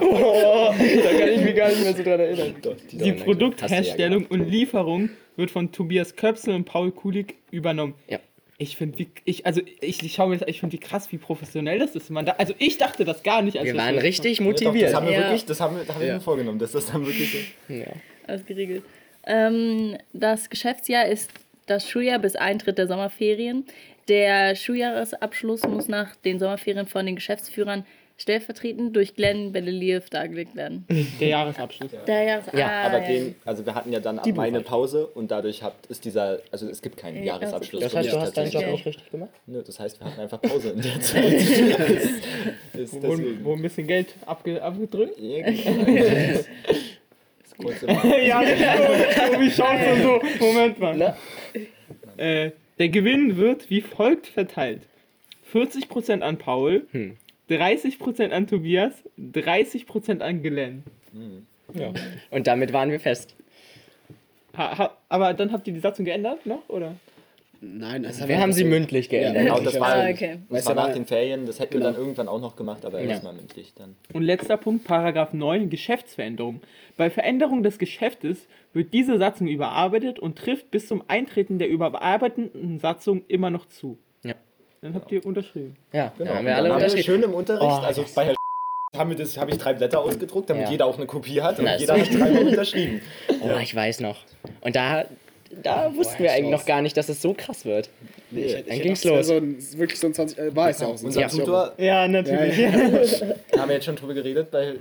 Oh, da kann ich mich gar nicht mehr so dran erinnern. Die Produktherstellung und Lieferung wird von Tobias Köpsel und Paul Kulig übernommen. Ja. Ich finde, wie ich also ich, ich schaue mir das, ich finde, wie krass, wie professionell das ist. Man da, also ich dachte das gar nicht. Als Wir das waren richtig Ja, doch, motiviert. das haben wir Ja. wirklich, das haben wir, da haben wir Ja. mir vorgenommen, dass das dann wirklich so. Ja. Alles geregelt. Ähm, das Geschäftsjahr ist das Schuljahr bis Eintritt der Sommerferien. Der Schuljahresabschluss muss nach den Sommerferien von den Geschäftsführern stellvertretend durch Glenn Belleliev dargelegt werden. Der Jahresabschluss. Der Jahres Ja, ah, Aber den, also wir hatten ja dann ab eine Pause und dadurch habt, ist dieser, also es gibt keinen Ja, Jahresabschluss. Das für heißt, du hast deinen Job nicht richtig gemacht? Nö, das heißt, wir hatten einfach Pause in der Zeit. das ist Wo, wo ein bisschen Geld abge, abgedrückt. Ja, genau. Das kurze ja, so, wie schaut denn so? Moment mal. Äh, der Gewinn wird wie folgt verteilt: 40% an Paul, 30% an Tobias, 30% an Glenn. Ja. Und damit waren wir fest. Ha, ha, aber dann habt ihr die Satzung geändert noch, oder? Nein, das Wir haben sie mündlich geändert. Genau, das war, Ah, okay. das war nach den Ferien, das hätten wir Genau. dann irgendwann auch noch gemacht, aber Ja. erstmal mündlich dann. Und letzter Punkt, Paragraph 9, Geschäftsveränderung. Bei Veränderung des Geschäftes wird diese Satzung überarbeitet und trifft bis zum Eintreten der überarbeiteten Satzung immer noch zu. Ja. Dann habt ihr unterschrieben. Ja, Genau. da haben wir dann alle haben wir unterschrieben. schön im Unterricht, Oh, also bei Herr haben wir das, habe ich drei Blätter ausgedruckt, damit Ja. jeder auch eine Kopie hat und Na, jeder hat dreimal unterschrieben. Oh, ich weiß noch. Und da, da wussten wir eigentlich noch gar nicht, dass es so krass wird. Nee, ich, Dann ich ging's los. So ein, wirklich so ein 20, äh, war es ja auch so. ein Unser 20 Euro. Tutor, Ja, natürlich. Ja, da haben wir jetzt schon drüber geredet, bei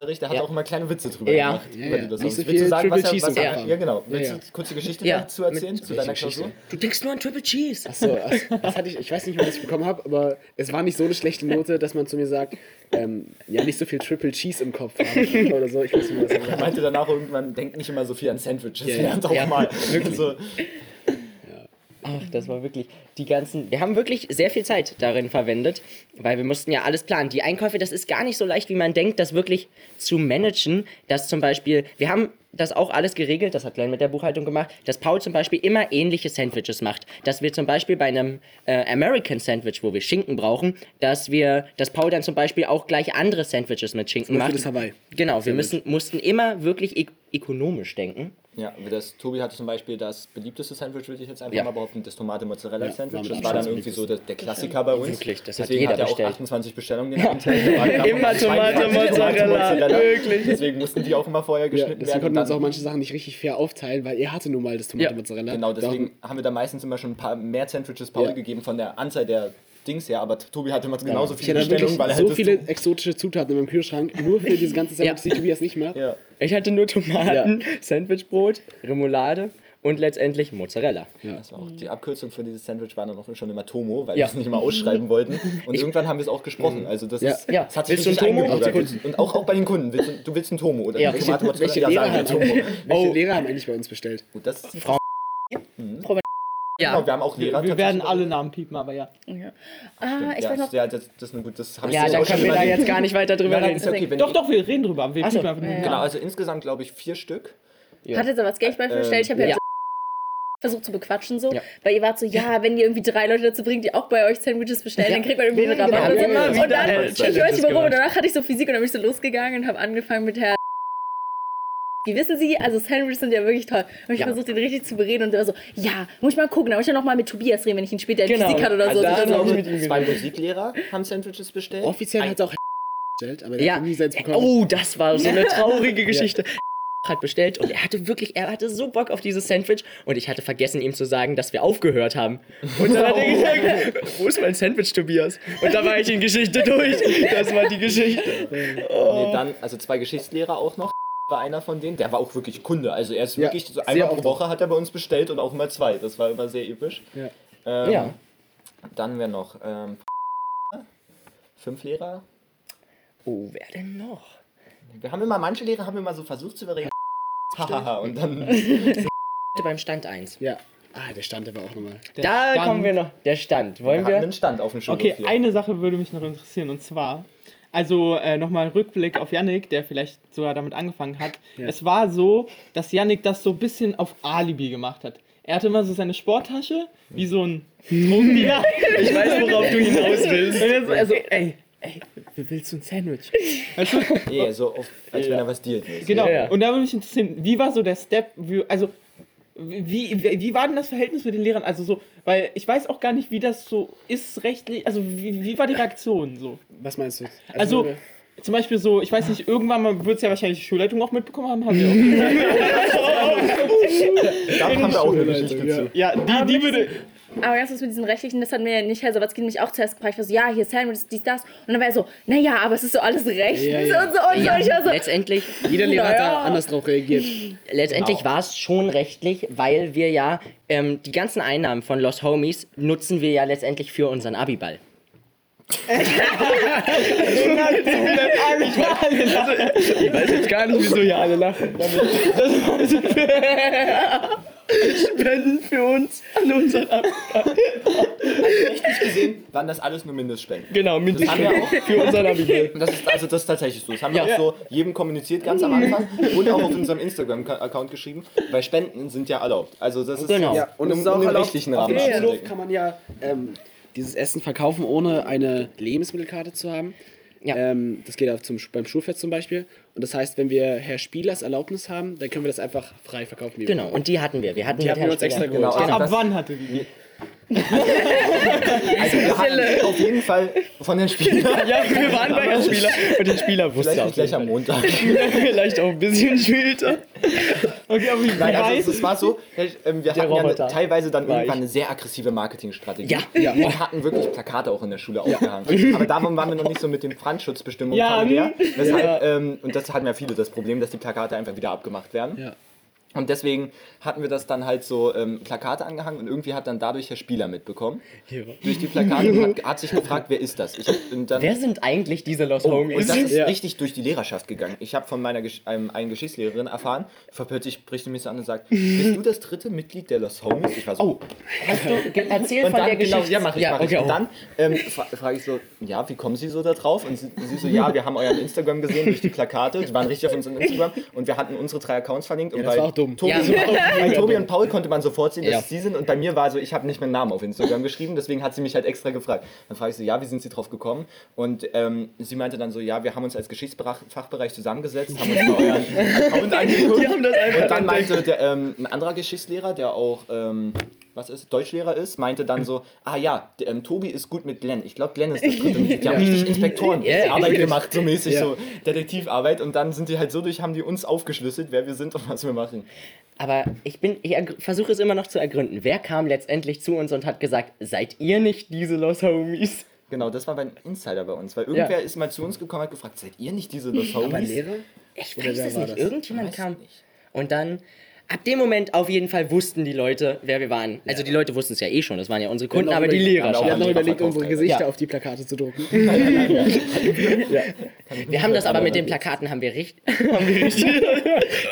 der hat Ja. auch immer kleine Witze drüber Ja. gemacht. Ja, über ja. die das Nicht so Willst du viel sagen, was Triple er, Cheese was im er, Kopf ja genau. Willst Ja, du kurze Geschichte Ja. dazu erzählen, zu deiner Geschichte? Klausur? Du denkst nur an Triple Cheese. So, das, das hatte ich, ich weiß nicht mehr, was ich bekommen habe, aber es war nicht so eine schlechte Note, dass man zu mir sagt, ähm, ja, nicht so viel Triple Cheese im Kopf haben oder so. Ich weiß nicht was Er gesagt meinte danach irgendwann, denkt nicht immer so viel an Sandwiches, Ja, ja. lernt auch Ja, mal. So, Ach, das war wirklich die ganzen. Wir haben wirklich sehr viel Zeit darin verwendet, weil wir mussten ja alles planen. Die Einkäufe, das ist gar nicht so leicht, wie man denkt, das wirklich zu managen. Dass zum Beispiel, wir haben das auch alles geregelt, das hat Glenn mit der Buchhaltung gemacht, dass Paul zum Beispiel immer ähnliche Sandwiches macht. Dass wir zum Beispiel bei einem äh, American Sandwich, wo wir Schinken brauchen, dass wir, dass Paul dann zum Beispiel auch gleich andere Sandwiches mit Schinken macht. das Hawaii. Genau, wir müssen, mussten immer wirklich ök ökonomisch denken. Ja, das, Tobi hatte zum Beispiel das beliebteste Sandwich, würde ich jetzt einfach Ja. mal behaupten, das Tomate-Mozzarella-Sandwich. mit das war dann irgendwie so der, der Klassiker bei uns. Wirklich, das hat Deswegen jeder hat er auch bestellt. 28 Bestellungen den. Da waren Immer davon Tomate, 22 Mozzarella, wirklich. Deswegen mussten die auch immer vorher Ja, geschnitten deswegen werden. konnten wir uns auch manche Sachen nicht richtig fair aufteilen, weil er hatte nun mal das Tomate-Mozzarella. Genau, Darum- deswegen haben wir da meistens immer schon ein paar mehr Sandwiches Paul Ja. gegeben von der Anzahl der Dings her, aber Tobi hatte immer genauso Ich viele Bestellungen, weil er so halt viele exotische Zutaten in meinem Kühlschrank, nur für diese ganze Sandwich, die Tobias nicht macht. Ja. Ich hatte nur Tomaten, Sandwichbrot, Remoulade und letztendlich Mozzarella. Das war auch die Abkürzung für dieses Sandwich war dann auch schon immer Tomo, weil Ja. wir es nicht immer ausschreiben wollten. Und irgendwann haben wir es auch gesprochen. Also das Ja. ist, Ja. das hat sich Willst richtig Tomo? Und auch, auch bei den Kunden. Willst du, du willst ein Tomo oder Ja. Tomate Mozzarella? Welche, Ja, Lehrer haben, Tomo. welche Oh. Lehrer haben eigentlich bei uns bestellt? Gut, das ist Frau- Ja, Genau, wir haben auch Lehrer. Wir, wir werden alle Namen piepen, aber ja. Ja. Ah, ich Ja, weiß noch. ja, das, das ist eine gute. Das ja dann schon können wir da jetzt gar nicht weiter drüber Ja, reden. okay, Doch, doch, wir reden drüber. Wir so. einfach. Ja. Genau, also insgesamt glaube ich vier Stück. Ja. Hat jetzt aber das Geld bei Ähm, bestellt. Ich habe ja, ja. versucht zu bequatschen so, Ja. weil ihr wart so, ja, wenn ihr irgendwie drei Leute dazu bringt, die auch bei euch Sandwiches bestellen, dann kriegt man irgendwie einen Ja, Rabatt genau. oder so. Und dann, ich weiß nicht warum, und danach hatte ich so Physik und dann bin ich so losgegangen und habe angefangen mit Herr wie wissen Sie, also Sandwiches sind ja wirklich toll. Und ich Ja. versucht, den richtig zu bereden und der war so, ja, muss ich mal gucken. Da muss ich ja noch mal mit Tobias reden, wenn ich ihn später in Genau. Physik hatte oder Also so. da so. auch mit ihm zwei Musiklehrer haben Sandwiches bestellt. Offiziell hat es auch bestellt, aber der Ja. hat nie selbst bekommen. Oh, das war so eine traurige Geschichte. hat bestellt und er hatte wirklich, er hatte so Bock auf dieses Sandwich und ich hatte vergessen ihm zu sagen, dass wir aufgehört haben. Und dann hat er gesagt, wo ist mein Sandwich, Tobias? Und da war ich in Geschichte durch. Das war die Geschichte. Nee, dann, also zwei Geschichtslehrer auch noch. War einer von denen, der war auch wirklich Kunde. Also er ist Ja, wirklich so einmal pro oft. Woche hat er bei uns bestellt und auch mal zwei. Das war immer sehr episch. Ja. Ähm, Ja. Dann wäre noch ähm, fünf Lehrer. Oh, wer denn noch? Wir haben immer, manche Lehrer haben immer so versucht zu überreden. Hahaha, und dann. Beim Stand 1. Ja. Ah, der stand aber auch nochmal. Der Da Stand- kommen wir noch. Der Stand. Wir Wollen hatten wir? einen Stand auf dem Schulhof Okay, hier. eine Sache würde mich noch interessieren und zwar, Also äh, nochmal Rückblick auf Yannick, der vielleicht sogar damit angefangen hat. Es war so, dass Yannick das so ein bisschen auf Alibi gemacht hat. Er hatte immer so seine Sporttasche, wie so ein Drogendealer. Ich weiß, worauf du hinaus willst. Er so, also, ey, ey, willst du ein Sandwich? Weißt du? Nee, so auf, als wenn er was dealt. Genau. Ja, ja. Und da würde mich interessieren, wie war so der Step, wie, also wie, wie, wie war denn das Verhältnis mit den Lehrern? Also so, weil ich weiß auch gar nicht, wie das so ist rechtlich, also wie, wie war die Reaktion so? Was meinst du? Also, wir- zum Beispiel so, ich weiß nicht, irgendwann mal wird es ja wahrscheinlich die Schulleitung auch mitbekommen haben, haben wir auch. Da haben wir auch eine Geschichte ja. zu. Ja, die, die würde. Aber ganz kurz mit diesem rechtlichen, das hat mir nicht Herr Sawatzki nämlich auch zuerst gefragt. Ich war so, ja, hier Sandwich, dies, das. Und dann war er so, naja, aber es ist so alles rechtens Ja, ja. und so und so. Und ich war so, Letztendlich, Jeder Lehrer hat da anders drauf reagiert. letztendlich war es schon rechtlich, weil wir ja ähm, die ganzen Einnahmen von Los Homies nutzen wir ja letztendlich für unseren Abiball. Ich weiß jetzt gar nicht, wieso hier alle lachen. Spenden für uns an unseren Abiball. Rechtlich gesehen waren das alles nur Mindestspenden. Genau, mindestens haben wir auch. für unseren. Und das ist, also das ist tatsächlich so. Das haben wir Ja. auch so jedem kommuniziert ganz am Anfang und auch auf unserem Instagram-Account geschrieben, weil Spenden sind ja erlaubt. Also das ist Genau. ja, Und um, ist auch um den erlaubt, rechtlichen auf Rahmen dem Schulhof abzudecken. kann man ja ähm, dieses Essen verkaufen, ohne eine Lebensmittelkarte zu haben. Ja. Ähm, das geht auch zum, beim Schulfest zum Beispiel. Und das heißt, wenn wir Herr Spielers Erlaubnis haben, dann können wir das einfach frei verkaufen. Genau, und die hatten wir. Wir hatten Die haben wir uns extra Spieler- geholt. Genau. Ab das- wann hatte die? Also wir hatten auf jeden Fall von den Spielern, Ja, wir waren bei Herrn Spieler und den Spieler wusste vielleicht auch gleich am Montag. Vielleicht auch ein bisschen später. Okay, aber wie Nein, also weiß? es, es war so, ähm, wir hatten ja eine, teilweise dann irgendwann ich. eine sehr aggressive Marketingstrategie. Ja, ja. Wir hatten wirklich Plakate auch in der Schule aufgehangen. Aber davon waren wir noch nicht so mit den Brandschutzbestimmungen Ja, familiär. hm. Weshalb, ähm, und das hatten ja viele das Problem, dass die Plakate einfach wieder abgemacht werden. Ja. Und deswegen hatten wir das dann halt so ähm, Plakate angehangen und irgendwie hat dann dadurch der Spieler mitbekommen. Durch die Plakate und hat, hat sich gefragt, wer ist das? Ich hab, und dann, Wer sind eigentlich diese Los und Homies? das ist Ja. richtig durch die Lehrerschaft gegangen. Ich habe von meiner Gesch einem, einen Geschichtslehrerin erfahren, plötzlich spricht sie mich so an und sagt, bist du das dritte Mitglied der Los Homies? Ich war so, Oh, hast du ge- erzähl und von dann, der genau, Geschichte. ja, mach ich, ja, mach ich. okay, Und oh. dann ähm, fra frage ich so, ja, wie kommen Sie so da drauf? Und sie, sie so, ja, wir haben euren Instagram gesehen durch die Plakate, die waren richtig auf unserem Instagram und wir hatten unsere drei Accounts verlinkt. Und das war auch dumm. Tobi, Ja. bei Tobi und Paul konnte man sofort sehen, dass Ja. es sie sind und bei mir war so, ich habe nicht meinen Namen auf Instagram geschrieben, deswegen hat sie mich halt extra gefragt. Dann frage ich so, ja, wie sind Sie drauf gekommen? Und ähm, sie meinte dann so, ja, wir haben uns als Geschichtsfachbereich zusammengesetzt, haben uns euren Account angeguckt. Und dann meinte der, ähm, ein anderer Geschichtslehrer, der auch ähm, was ist, Deutschlehrer ist, meinte dann so, ah ja, der, ähm, Tobi ist gut mit Glenn. Ich glaube, Glenn ist das dritte. Die haben richtig Inspektorenarbeit Ja, gemacht, so mäßig, Ja. so Detektivarbeit. Und dann sind die halt so durch, haben die uns aufgeschlüsselt, wer wir sind und was wir machen. Aber ich bin, ich versuche es immer noch zu ergründen. Wer kam letztendlich zu uns und hat gesagt, seid ihr nicht diese Los Homies? Genau, das war bei Insider bei uns, weil irgendwer ist mal zu uns gekommen und hat gefragt, seid ihr nicht diese Los Aber Homies? Lehrer? Ich weiß es nicht. das? Irgendjemand Weiß kam. nicht. Und dann, ab dem Moment auf jeden Fall wussten die Leute, wer wir waren. Also die Leute wussten es ja eh schon, das waren ja unsere Kunden, aber die Lehrer haben Wir haben noch überlegt, unsere. Gesichter auf die Plakate zu drucken. Wir haben das aber mit den Plakaten haben wir richtig,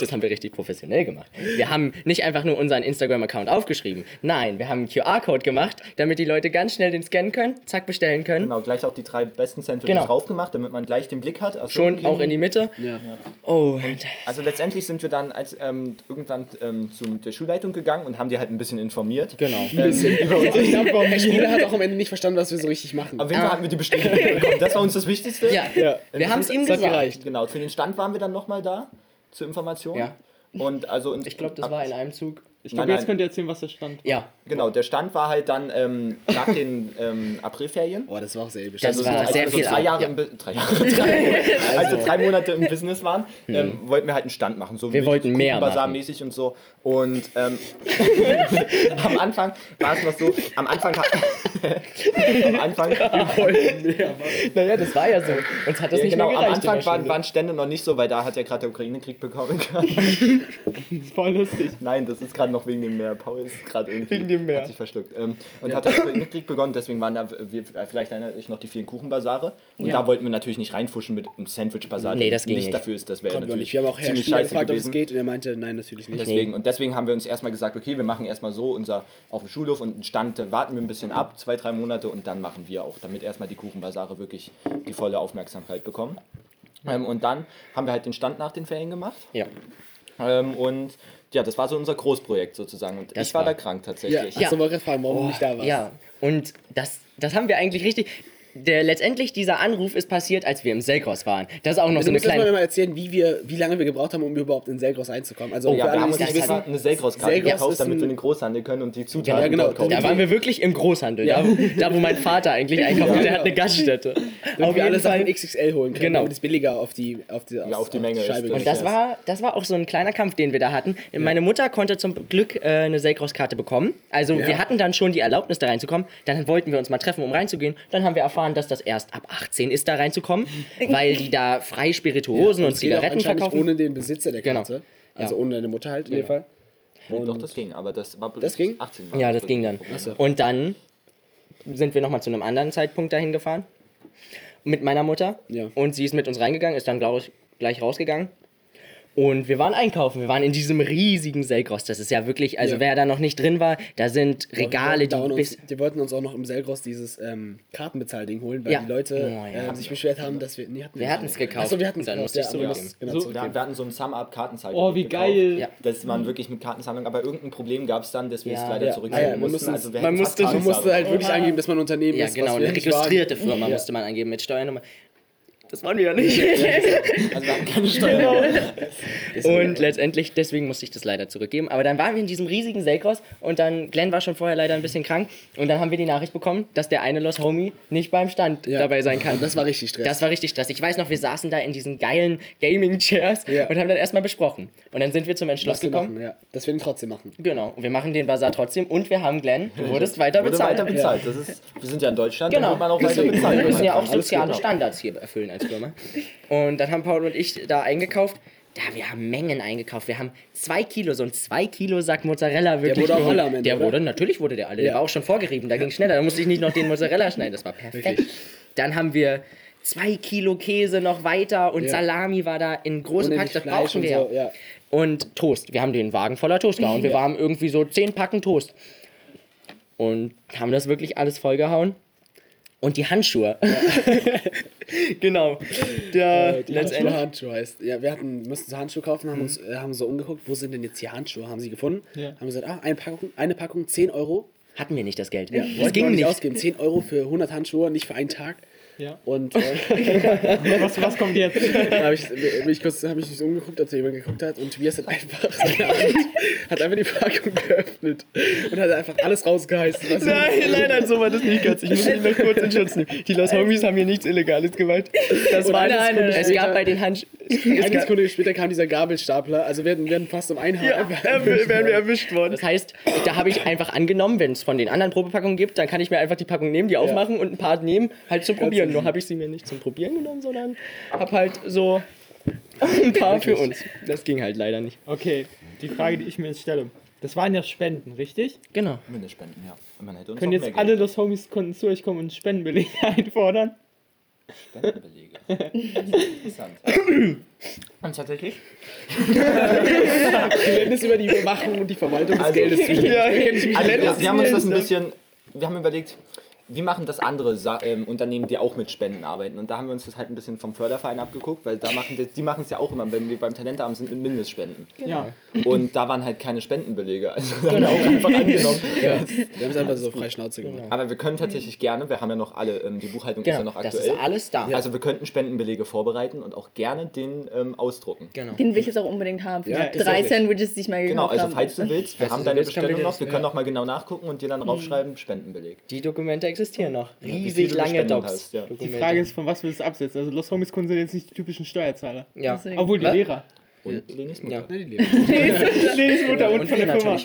das haben wir richtig professionell gemacht. Wir haben nicht einfach nur unseren Instagram-Account aufgeschrieben. Nein, wir haben einen QR-Code gemacht, damit die Leute ganz schnell den scannen können, zack, bestellen können. Genau, gleich auch die drei besten Sandwiches Genau. drauf gemacht, damit man gleich den Blick hat. Ach so, Schon okay. auch in die Mitte. Ja. Oh, Also letztendlich sind wir dann als ähm, irgendwann ähm, zu der Schulleitung gegangen und haben die halt ein bisschen informiert. genau. Ähm, über uns. Ich glaube, der Spieler hat auch am Ende nicht verstanden, was wir so richtig machen. Auf jeden Fall hatten wir die Bestätigung bekommen. Das war uns das Wichtigste. Ja, Ja. wir haben es ihm gesagt. gereicht. Genau, für den Stand waren wir dann nochmal da, zur Information. Ja. Und also Ich glaube, das war in einem Zug. Ich glaube, jetzt könnt ihr erzählen, was da stand. Ja, Genau, der Stand war halt dann ähm, nach den ähm, Aprilferien. Oh, das war auch sehr episch. Das war als sehr wir so viel drei Jahre, ja. im drei Jahre, drei, also drei Monate im Business waren, ähm, wollten wir halt einen Stand machen. So Wir wie wollten mehr machen. Bazar-mäßig und so. Und ähm, am Anfang war es noch so, am Anfang hat, am Anfang, naja, das war ja so. Uns hat das ja, nicht genau, mehr am gereicht. Anfang in der waren, waren Stände noch nicht so, weil da hat ja gerade der Ukraine-Krieg bekommen. Voll lustig. Nein, das ist gerade noch wegen dem Meer. Paul ist gerade irgendwie. Wegen dem Meer. Hat sich verschluckt. Ähm, und hat das mit Krieg begonnen, deswegen waren da, wir, vielleicht erinnert euch noch die vielen Kuchenbasare. Und da wollten wir natürlich nicht reinfuschen mit einem Sandwich-Basar. Nee, das ging nicht. nicht. dafür ist, das wäre natürlich nicht. Wir haben auch ziemlich scheiße gefragt, ob es gewesen. geht und er meinte, nein, natürlich nicht. Deswegen, und deswegen haben wir uns erstmal gesagt, okay, wir machen erstmal so unser auf dem Schulhof und einen Stand, äh, warten wir ein bisschen ab, zwei, drei Monate und dann machen wir auch, damit erstmal die Kuchenbasare wirklich die volle Aufmerksamkeit bekommen. Ähm, und dann haben wir halt den Stand nach den Ferien gemacht. Ja. Ähm, und ja, das war so unser Großprojekt sozusagen. Und Das ich war, war- da krank Ja, tatsächlich. ja. Achso, wollte gerade fragen, warum du nicht da warst. Ja, und das, das haben wir eigentlich richtig. Der, letztendlich, dieser Anruf ist passiert, als wir im Selkros waren. Das ist auch noch Also so eine kleine. mal erzählen, wie, wir, wie lange wir gebraucht haben, um überhaupt in Selgros reinzukommen. Also Oh, ja, wir haben die uns wissen, eine Selgros-Karte Selgros gekauft, ist damit ein- wir in den Großhandel können und die Zutaten Ja, genau. dort kaufen. Da waren wir wirklich im Großhandel, da, wo- da wo mein Vater eigentlich einkauft und der hat eine Gaststätte. damit wir alle Sachen Fall. XXL holen können, Genau. damit es billiger auf die, auf die, Ja, auf die Menge ist Scheibe das. Und das war, das war auch so ein kleiner Kampf, den wir da hatten. Meine Mutter konnte zum Glück äh, eine Selkros-Karte bekommen. Also Ja. wir hatten dann schon die Erlaubnis, da reinzukommen. Dann wollten wir uns mal treffen, um reinzugehen. Dann haben wir erfahren, dass das erst ab 18 ist, da reinzukommen, weil die da frei Spirituosen und geht auch Zigaretten verkaufen. ohne den Besitzer der Genau. Karte. Also ohne deine Mutter halt in dem Fall. Nee, doch, das ging, aber das war Das ging? 18 war Ja, das ging dann. so. Und dann sind wir nochmal zu einem anderen Zeitpunkt dahin gefahren. Mit meiner Mutter. Ja. Und sie ist mit uns reingegangen, ist dann, glaube ich, gleich rausgegangen. Und wir waren einkaufen. Wir waren in diesem riesigen Selgros. Das ist ja wirklich, also Ja. wer da noch nicht drin war, da sind Regale, die, uns, die wollten uns auch noch im Selgros dieses ähm, Kartenbezahlding holen, weil Ja. die Leute Oh, ja. ähm, sich beschwert haben, dass wir. Nee, hatten Wir hatten es gekauft. Achso, wir hatten es Dann gekauft. musste ich ja, das- Genau, So, Wir, wir hatten so ein Sum-Up-Kartenzahlung. Oh, wie gekauft. geil. Ja. Das waren wirklich mit Kartenzahlung, aber irgendein Problem gab es dann, dass wir Ja. es leider Ja. zurückgeben ja, wir mussten. Also wir man musste- Man musste halt wirklich angeben, dass man ein Unternehmen Ja, ist. genau, was eine wir registrierte. Firma Ja. musste man angeben mit Steuernummer. Das waren wir ja nicht. Also wir hatten keine Steuer. Und letztendlich, deswegen musste ich das leider zurückgeben. Aber dann waren wir in diesem riesigen Selkros und dann, Glenn war schon vorher leider ein bisschen krank. Und dann haben wir die Nachricht bekommen, dass der eine Lost Homie nicht beim Stand Ja. dabei sein kann. Das war richtig Stress. Das war richtig Stress. Ich weiß noch, wir saßen da in diesen geilen Gaming-Chairs Ja. und haben dann erstmal besprochen. Und dann sind wir zum Entschluss gekommen. machen, ja. Das wir ihn trotzdem machen. Genau. Und wir machen den Bazar trotzdem und wir haben Glenn. Du wurdest weiter Wurde bezahlt. weiter bezahlt. Das ist, wir sind ja in Deutschland, Genau. dann wird man auch weiter bezahlt. Wir müssen ja auch soziale. Standards hier erfüllen als Firma. Und dann haben Paul und ich da eingekauft. Ja, wir haben Mengen eingekauft. Wir haben zwei Kilo, so ein zwei Kilo Sack Mozzarella wirklich. wurde auch alle am Ende, Der oder? wurde, natürlich wurde der alle. Der Ja. war auch schon vorgerieben, da ging schneller. Da musste ich nicht noch den Mozzarella schneiden. Das war perfekt. Wirklich. Dann haben wir zwei Kilo Käse noch weiter und Ja. Salami war da in großen Unendlich Pack. Das Fleisch brauchen und wir. so, ja. Und Toast. Wir haben den Wagen voller Toast gehauen. Wir haben irgendwie so zehn Packen Toast. Und haben das wirklich alles vollgehauen. Und die Handschuhe. genau. Der Äh, die letztendlich. Handschuhe, Handschuhe heißt. Ja, wir hatten, mussten so Handschuhe kaufen, haben uns äh, haben so umgeguckt, wo sind denn jetzt die Handschuhe? Haben sie gefunden? Ja. Haben gesagt, ah, eine Packung, eine Packung 10 Euro. Hatten wir nicht das Geld. Ja, das ging nicht. ausgeben. 10 Euro für 100 Handschuhe, nicht für einen Tag. Ja. Und äh, Was, was kommt jetzt? da habe ich, bin ich, kurz- hab ich mich so umgeguckt, da jemand geguckt hat. Und Tobias hat einfach seine Hand, hat einfach die Packung geöffnet und hat einfach alles rausgeheißen. Was Nein, nein, so war das nicht ganz. Ich muss mich noch kurz in Schutz nehmen. Die Los Homies haben hier nichts Illegales gemacht. Das Und war eine nein, Sekunde Es gab bei den Handschuhen. Eine Sekunde später kam dieser Gabelstapler. Also wir werden, werden fast um ein Haar. Ja, wären wir erwischt worden. Das heißt, da habe ich einfach angenommen, wenn es von den anderen Probepackungen gibt, dann kann ich mir einfach die Packung nehmen, die aufmachen und ein paar nehmen, halt zum Probieren. Nur habe ich sie mir nicht zum Probieren genommen, sondern habe halt so ein paar für uns. Das ging halt leider nicht. Okay, die Frage, die ich mir jetzt stelle. Das waren ja Spenden, richtig? Genau. Mindestspenden, ja. Und man hätte uns Können auch jetzt mehr alle Geld- Los Homies konnten zu euch kommen und Spendenbelege einfordern? Spendenbelege. Interessant. Und tatsächlich? Geländes über die Überwachung und die Verwaltung des Also- Geldes zu Also, wir, wir haben uns das ein bisschen, wir haben überlegt, wie machen das andere Sa ähm, Unternehmen, die auch mit Spenden arbeiten? Und da haben wir uns das halt ein bisschen vom Förderverein abgeguckt, weil da machen die, die machen es ja auch immer, wenn wir beim Talentamt sind, mit Mindestspenden. Ja. Und da waren halt keine Spendenbelege. Also das haben wir auch einfach angenommen. Wir haben es einfach so frei Schnauze gemacht. Aber wir können tatsächlich gerne, wir haben ja noch alle, ähm, die Buchhaltung ist ja Genau. noch Das aktuell. ist alles da. Also wir könnten Spendenbelege vorbereiten und auch gerne den ähm, ausdrucken. Genau. Den will ich jetzt auch unbedingt haben. Für Ja, die drei. Sandwiches, die ich mal Genau, gekauft also habe. falls du willst, wir Falls haben deine Bestellung das- noch, wir können noch mal genau nachgucken und dir dann raufschreiben, Spendenbeleg. Die Dokumente existieren noch. wie Riesig lange Docs. hast, ja. Die. Frage ist, von was wir das absetzen. Also Los Homies Kunden sind jetzt nicht die typischen Steuerzahler. ja. Deswegen. Obwohl die Was? Lehrer. Und Lenis Mutter. Ja. Nein, die leben. Lenis Mutter und, Und von wir der Firma.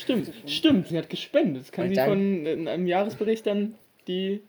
Stimmt, stimmt, sie hat gespendet. Kann Und sie dann- von in einem Jahresbericht dann die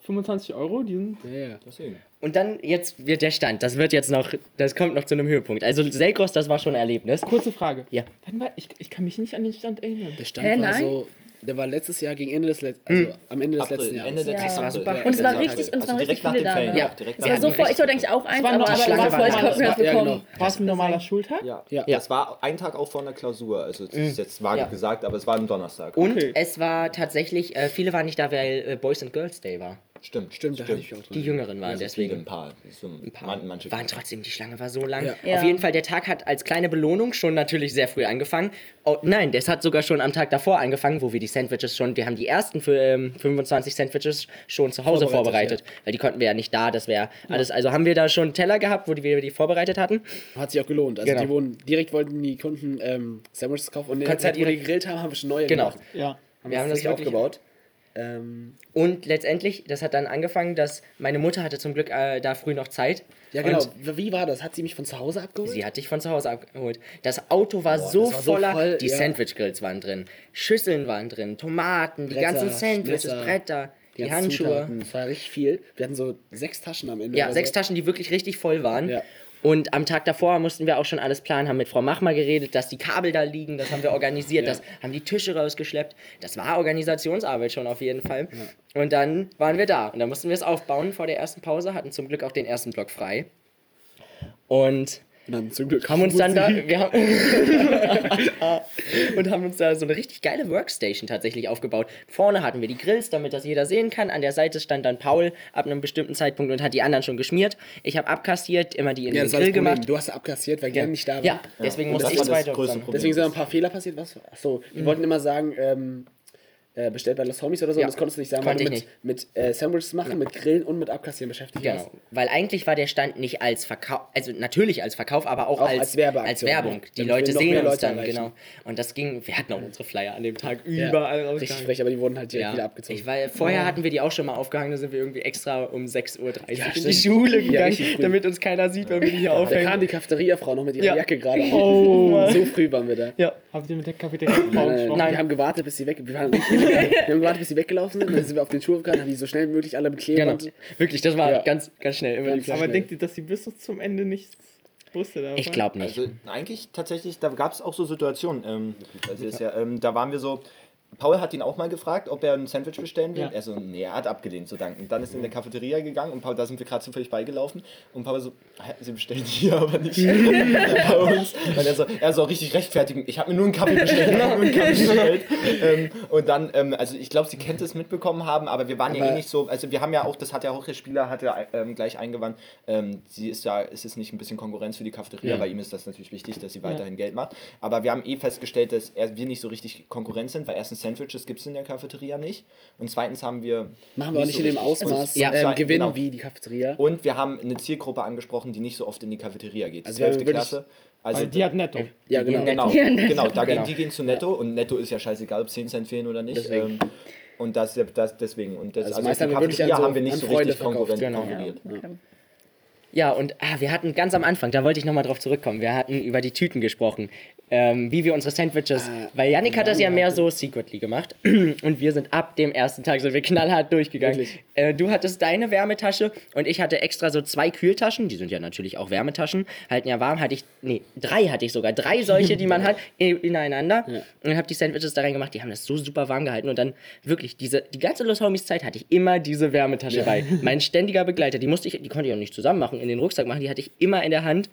25 Euro, die sind. Ja, ja. Deswegen. Und dann jetzt wird der Stand. Das wird jetzt noch, das kommt noch zu einem Höhepunkt. Also Selkos, das war schon ein Erlebnis. Kurze Frage. Ja. Wann war, ich, ich kann mich nicht an den Stand erinnern. Der Stand Hä, war nein? so, der war letztes Jahr gegen Ende des letzten, also am Ende des April, letzten Jahres. Ende der Ja. War super. Und es war Ja, richtig, und es also waren direkt richtig viele da. Ferien. Ja, direkt war den so voll, ich wollte eigentlich auch eins, war aber Schlange war war voll, ich war- ja, bekommen. War es ein normaler Schultag? Ja. Ja. das war ein Tag auch vor einer Klausur. Also das ist jetzt vage Ja. gesagt, aber es war ein Donnerstag. Und Okay. es war tatsächlich, äh, viele waren nicht da, weil äh, Boys and Girls Day war. Stimmt, Stimmt, da hatte ich auch dran. Die Jüngeren waren Also deswegen. ein paar. So ein paar Man, manche waren trotzdem, die Schlange war so lang. Ja. Ja. Auf jeden Fall, der Tag hat als kleine Belohnung schon natürlich sehr früh angefangen. Oh, nein, das hat sogar schon am Tag davor angefangen, wo wir die Sandwiches schon, wir haben die ersten für, ähm, 25 Sandwiches schon zu Hause Vorbereitet, vorbereitet. Weil die konnten wir ja nicht da, das wäre alles. Also haben wir da schon Teller gehabt, wo die, wir die vorbereitet hatten. Hat sich auch gelohnt. Also Genau. die wurden, direkt wollten die Kunden ähm, Sandwiches kaufen und in der Zeit, wo die gegrillt haben, haben wir schon neue Genau. gemacht. Ja. Haben Wir haben das das wirklich- aufgebaut. Ähm, Und letztendlich, das hat dann angefangen, dass meine Mutter hatte zum Glück äh, da früh noch Zeit. ja, genau. Und Wie war das? Hat sie mich von zu Hause abgeholt? Sie hat dich von zu Hause abgeholt. Das Auto war, so, das war so voller, voll, die ja. Sandwich-Grills waren drin, Schüsseln waren drin, Tomaten, die Bretter, ganzen Sandwiches, Messer, Bretter, die, ganzen Handschuhe. Zutaten. Das war richtig viel. Wir hatten so sechs Taschen am Ende. Ja, sechs so. Taschen, die wirklich richtig voll waren. Ja. Und am Tag davor mussten wir auch schon alles planen, haben mit Frau Machmer geredet, dass die Kabel da liegen, das haben wir organisiert, Ja. das haben die Tische rausgeschleppt. Das war Organisationsarbeit schon auf jeden Fall. Und dann waren wir da und dann mussten wir es aufbauen vor der ersten Pause, hatten zum Glück auch den ersten Block frei. Und dann zum Glück haben uns dann da wir haben und haben uns da so eine richtig geile Workstation tatsächlich aufgebaut. Vorne hatten wir die Grills, damit das jeder sehen kann. An der Seite stand dann Paul ab einem bestimmten Zeitpunkt und hat die anderen schon geschmiert. Ich habe abkassiert, immer die in Ja, den Grill gemacht. Du hast abkassiert, weil Glenn nicht da war. Ja, deswegen Und musste ich das Problem. Deswegen sind ein paar Fehler passiert. Was? Achso, wir wollten immer sagen, ähm, äh, bestellt bei Los Homies oder so. Ja. Und das konntest du nicht sagen, Konnte weil du mit, mit äh, Sandwiches machen, mit Grillen und mit Abkassieren beschäftigt Genau, warst. weil eigentlich war der Stand nicht als Verkauf, also natürlich als Verkauf, aber auch, Auch als, als als Werbung. ja. Die Leute sehen mehr uns Leute dann, erreichen. genau. Und das ging, wir hatten auch unsere Flyer an dem Tag Ja, überall Richtig rausgehangen. frech, aber die wurden halt direkt Ja, wieder abgezogen. ich war, vorher hatten wir die auch schon mal aufgehangen, da sind wir irgendwie extra um 6.30 Uhr in die. Schule Ja, gegangen, richtig damit uns keiner sieht, wenn wir die hier da kam aufhängen. die Cafeteria-Frau noch mit ihrer Ja. Jacke gerade auf. Oh. So früh waren wir da. Ja. Habt ihr mit der Kapitänin Frau Nein, gesprochen? nein, wir haben gewartet, bis sie weg. Wir, waren nicht. wir haben gewartet, bis sie weggelaufen sind. Dann sind wir auf den Schulhof gegangen, haben die so schnell wie möglich alle mit Genau. Wirklich, das war Ja. ganz, ganz schnell. Immer Ganz Aber schnell. denkt ihr, dass sie bis zum Ende nichts wusste? Davon? ich glaube nicht. Also eigentlich tatsächlich, da gab es auch so Situationen. Ähm, also ist ja, ähm, da waren wir so. Paul hat ihn auch mal gefragt, ob er ein Sandwich bestellen will. Ja. Er so, nee, er hat abgelehnt, so danken. Dann ist er in der Cafeteria gegangen und Paul, da sind wir gerade zufällig beigelaufen. Und Paul so, "Hä, sie bestellen hier aber nicht bei uns. Und er so, er so richtig rechtfertigen, ich habe mir nur einen Kaffee bestellt, nur einen Kaffee bestellt. ähm, und dann, ähm, also ich glaube, sie könnte es mitbekommen haben, aber wir waren ja eh Aber- nicht so, also wir haben ja auch, das hat ja auch der Spieler, hat ja ähm, gleich eingewandt, ähm, sie ist ja, ist es nicht ein bisschen Konkurrenz für die Cafeteria, Ja. bei ihm ist das natürlich wichtig, dass sie weiterhin Geld macht. Aber wir haben eh festgestellt, dass er, wir nicht so richtig Konkurrenz sind, weil erstens Sandwiches gibt es in der Cafeteria nicht. Und zweitens haben wir. Machen wir auch nicht so in dem Ausmaß Ja, ähm, Gewinn genau. wie die Cafeteria. Und wir haben eine Zielgruppe angesprochen, die nicht so oft in die Cafeteria geht. Also wir haben 12. wirklich- Klasse. Also Weil die hat netto. Ja, Die genau. Genau, Ja, netto. genau, da Genau. Gehen, die gehen zu Netto und Netto ist ja scheißegal, ob 10 Cent fehlen oder nicht. Deswegen. Ähm, und das, das deswegen. Und das, Also also, die haben Cafeteria an so- haben wir nicht so richtig konkurrent genau. konkurriert. Ja, und ah, wir hatten ganz am Anfang, da wollte ich nochmal drauf zurückkommen, wir hatten über die Tüten gesprochen, ähm, wie wir unsere Sandwiches, weil Yannick hat das ja mehr so secretly gemacht und wir sind ab dem ersten Tag, sind wir knallhart durchgegangen. Äh, du hattest deine Wärmetasche und ich hatte extra so zwei Kühltaschen, die sind ja natürlich auch Wärmetaschen, halten ja warm, hatte ich, nee, drei hatte ich sogar, drei solche, die man hat, ineinander. Und habe die Sandwiches da reingemacht, die haben das so super warm gehalten und dann wirklich, diese, die ganze Los Homies Zeit hatte ich immer diese Wärmetasche bei. Mein ständiger Begleiter, die musste ich, die konnte ich auch nicht zusammen machen, in den Rucksack machen, die hatte ich immer in der Hand.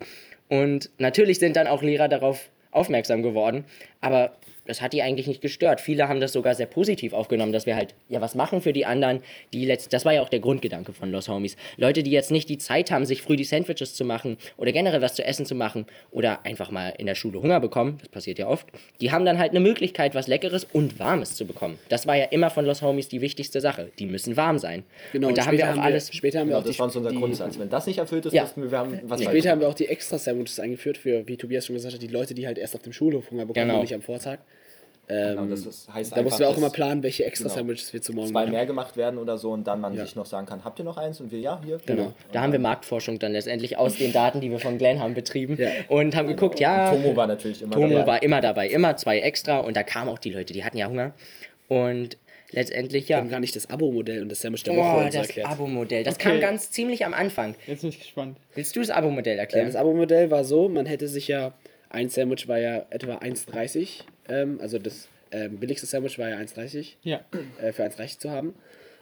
Und natürlich sind dann auch Lehrer darauf aufmerksam geworden, aber das hat die eigentlich nicht gestört. Viele haben das sogar sehr positiv aufgenommen, dass wir halt ja was machen für die anderen. Die letzt das war ja auch der Grundgedanke von Los Homies. Leute, die jetzt nicht die Zeit haben, sich früh die Sandwiches zu machen oder generell was zu essen zu machen oder einfach mal in der Schule Hunger bekommen, das passiert ja oft, die haben dann halt eine Möglichkeit, was Leckeres und Warmes zu bekommen. Das war ja immer von Los Homies die wichtigste Sache. Die müssen warm sein. Genau, und da haben wir auch alles. Später haben wir Genau, auch die, das war uns unser die, Grundsatz. Wenn das nicht erfüllt ist, Ja. wir, wir haben was Später haben wir auch die extra Sandwiches eingeführt für, wie Tobias schon gesagt hat, die Leute, die halt erst auf dem Schulhof Hunger bekommen Genau. und nicht am Vortag. Ähm, Genau, das heißt da mussten wir auch immer planen, welche extra genau. Sandwiches wir zu morgen zwei machen. mehr gemacht werden oder so und dann man Ja. sich noch sagen kann, habt ihr noch eins? Und wir, ja, hier. Genau. Da haben wir Marktforschung dann letztendlich aus den Daten, die wir von Glenn haben, betrieben Ja. und haben geguckt, ja, Tomo war natürlich immer Tomo dabei. war immer dabei, immer zwei extra und da kamen auch die Leute, die hatten ja Hunger. Und letztendlich, Wir ja. haben gar nicht das Abo-Modell und das Sandwich der Woche Boah, uns das erklärt. Abo-Modell. Das Okay. kam ganz ziemlich am Anfang. Jetzt bin ich gespannt. Willst du das Abo-Modell Äh, erklären? Das Abo-Modell war so, man hätte sich ja, ein Sandwich war ja etwa 1,30, ähm, also das ähm, billigste Sandwich war ja 1,30 Ja. äh, für 1,30 zu haben.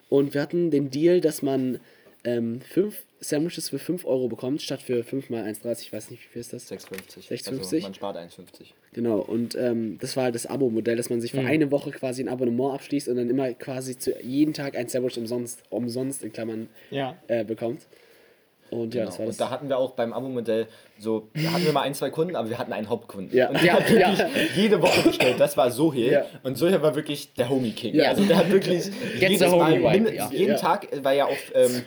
Und wir hatten den Deal, dass man ähm, fünf Sandwiches für 5 Euro bekommt, statt für 5 mal 1,30, ich weiß nicht, wie viel ist das? 6,50. 6,50? Also man spart 1,50. Genau, und ähm, das war halt das Abo-Modell, dass man sich für Mhm. eine Woche quasi ein Abonnement abschließt und dann immer quasi zu jeden Tag ein Sandwich umsonst, umsonst in Klammern Ja. äh, bekommt. Und ja, Genau. das war das. Und da hatten wir auch beim Abo-Modell so, da hatten wir mal ein, zwei Kunden, aber wir hatten einen Hauptkunden. Ja. Und der Ja, hat wirklich ja. jede Woche bestellt. Das war Sohel. Ja. Und Sohel war wirklich der Homie-King. Ja. Also der hat wirklich jedes the Mal, Homie ja. jeden Ja. Tag, weil ja auch, ähm,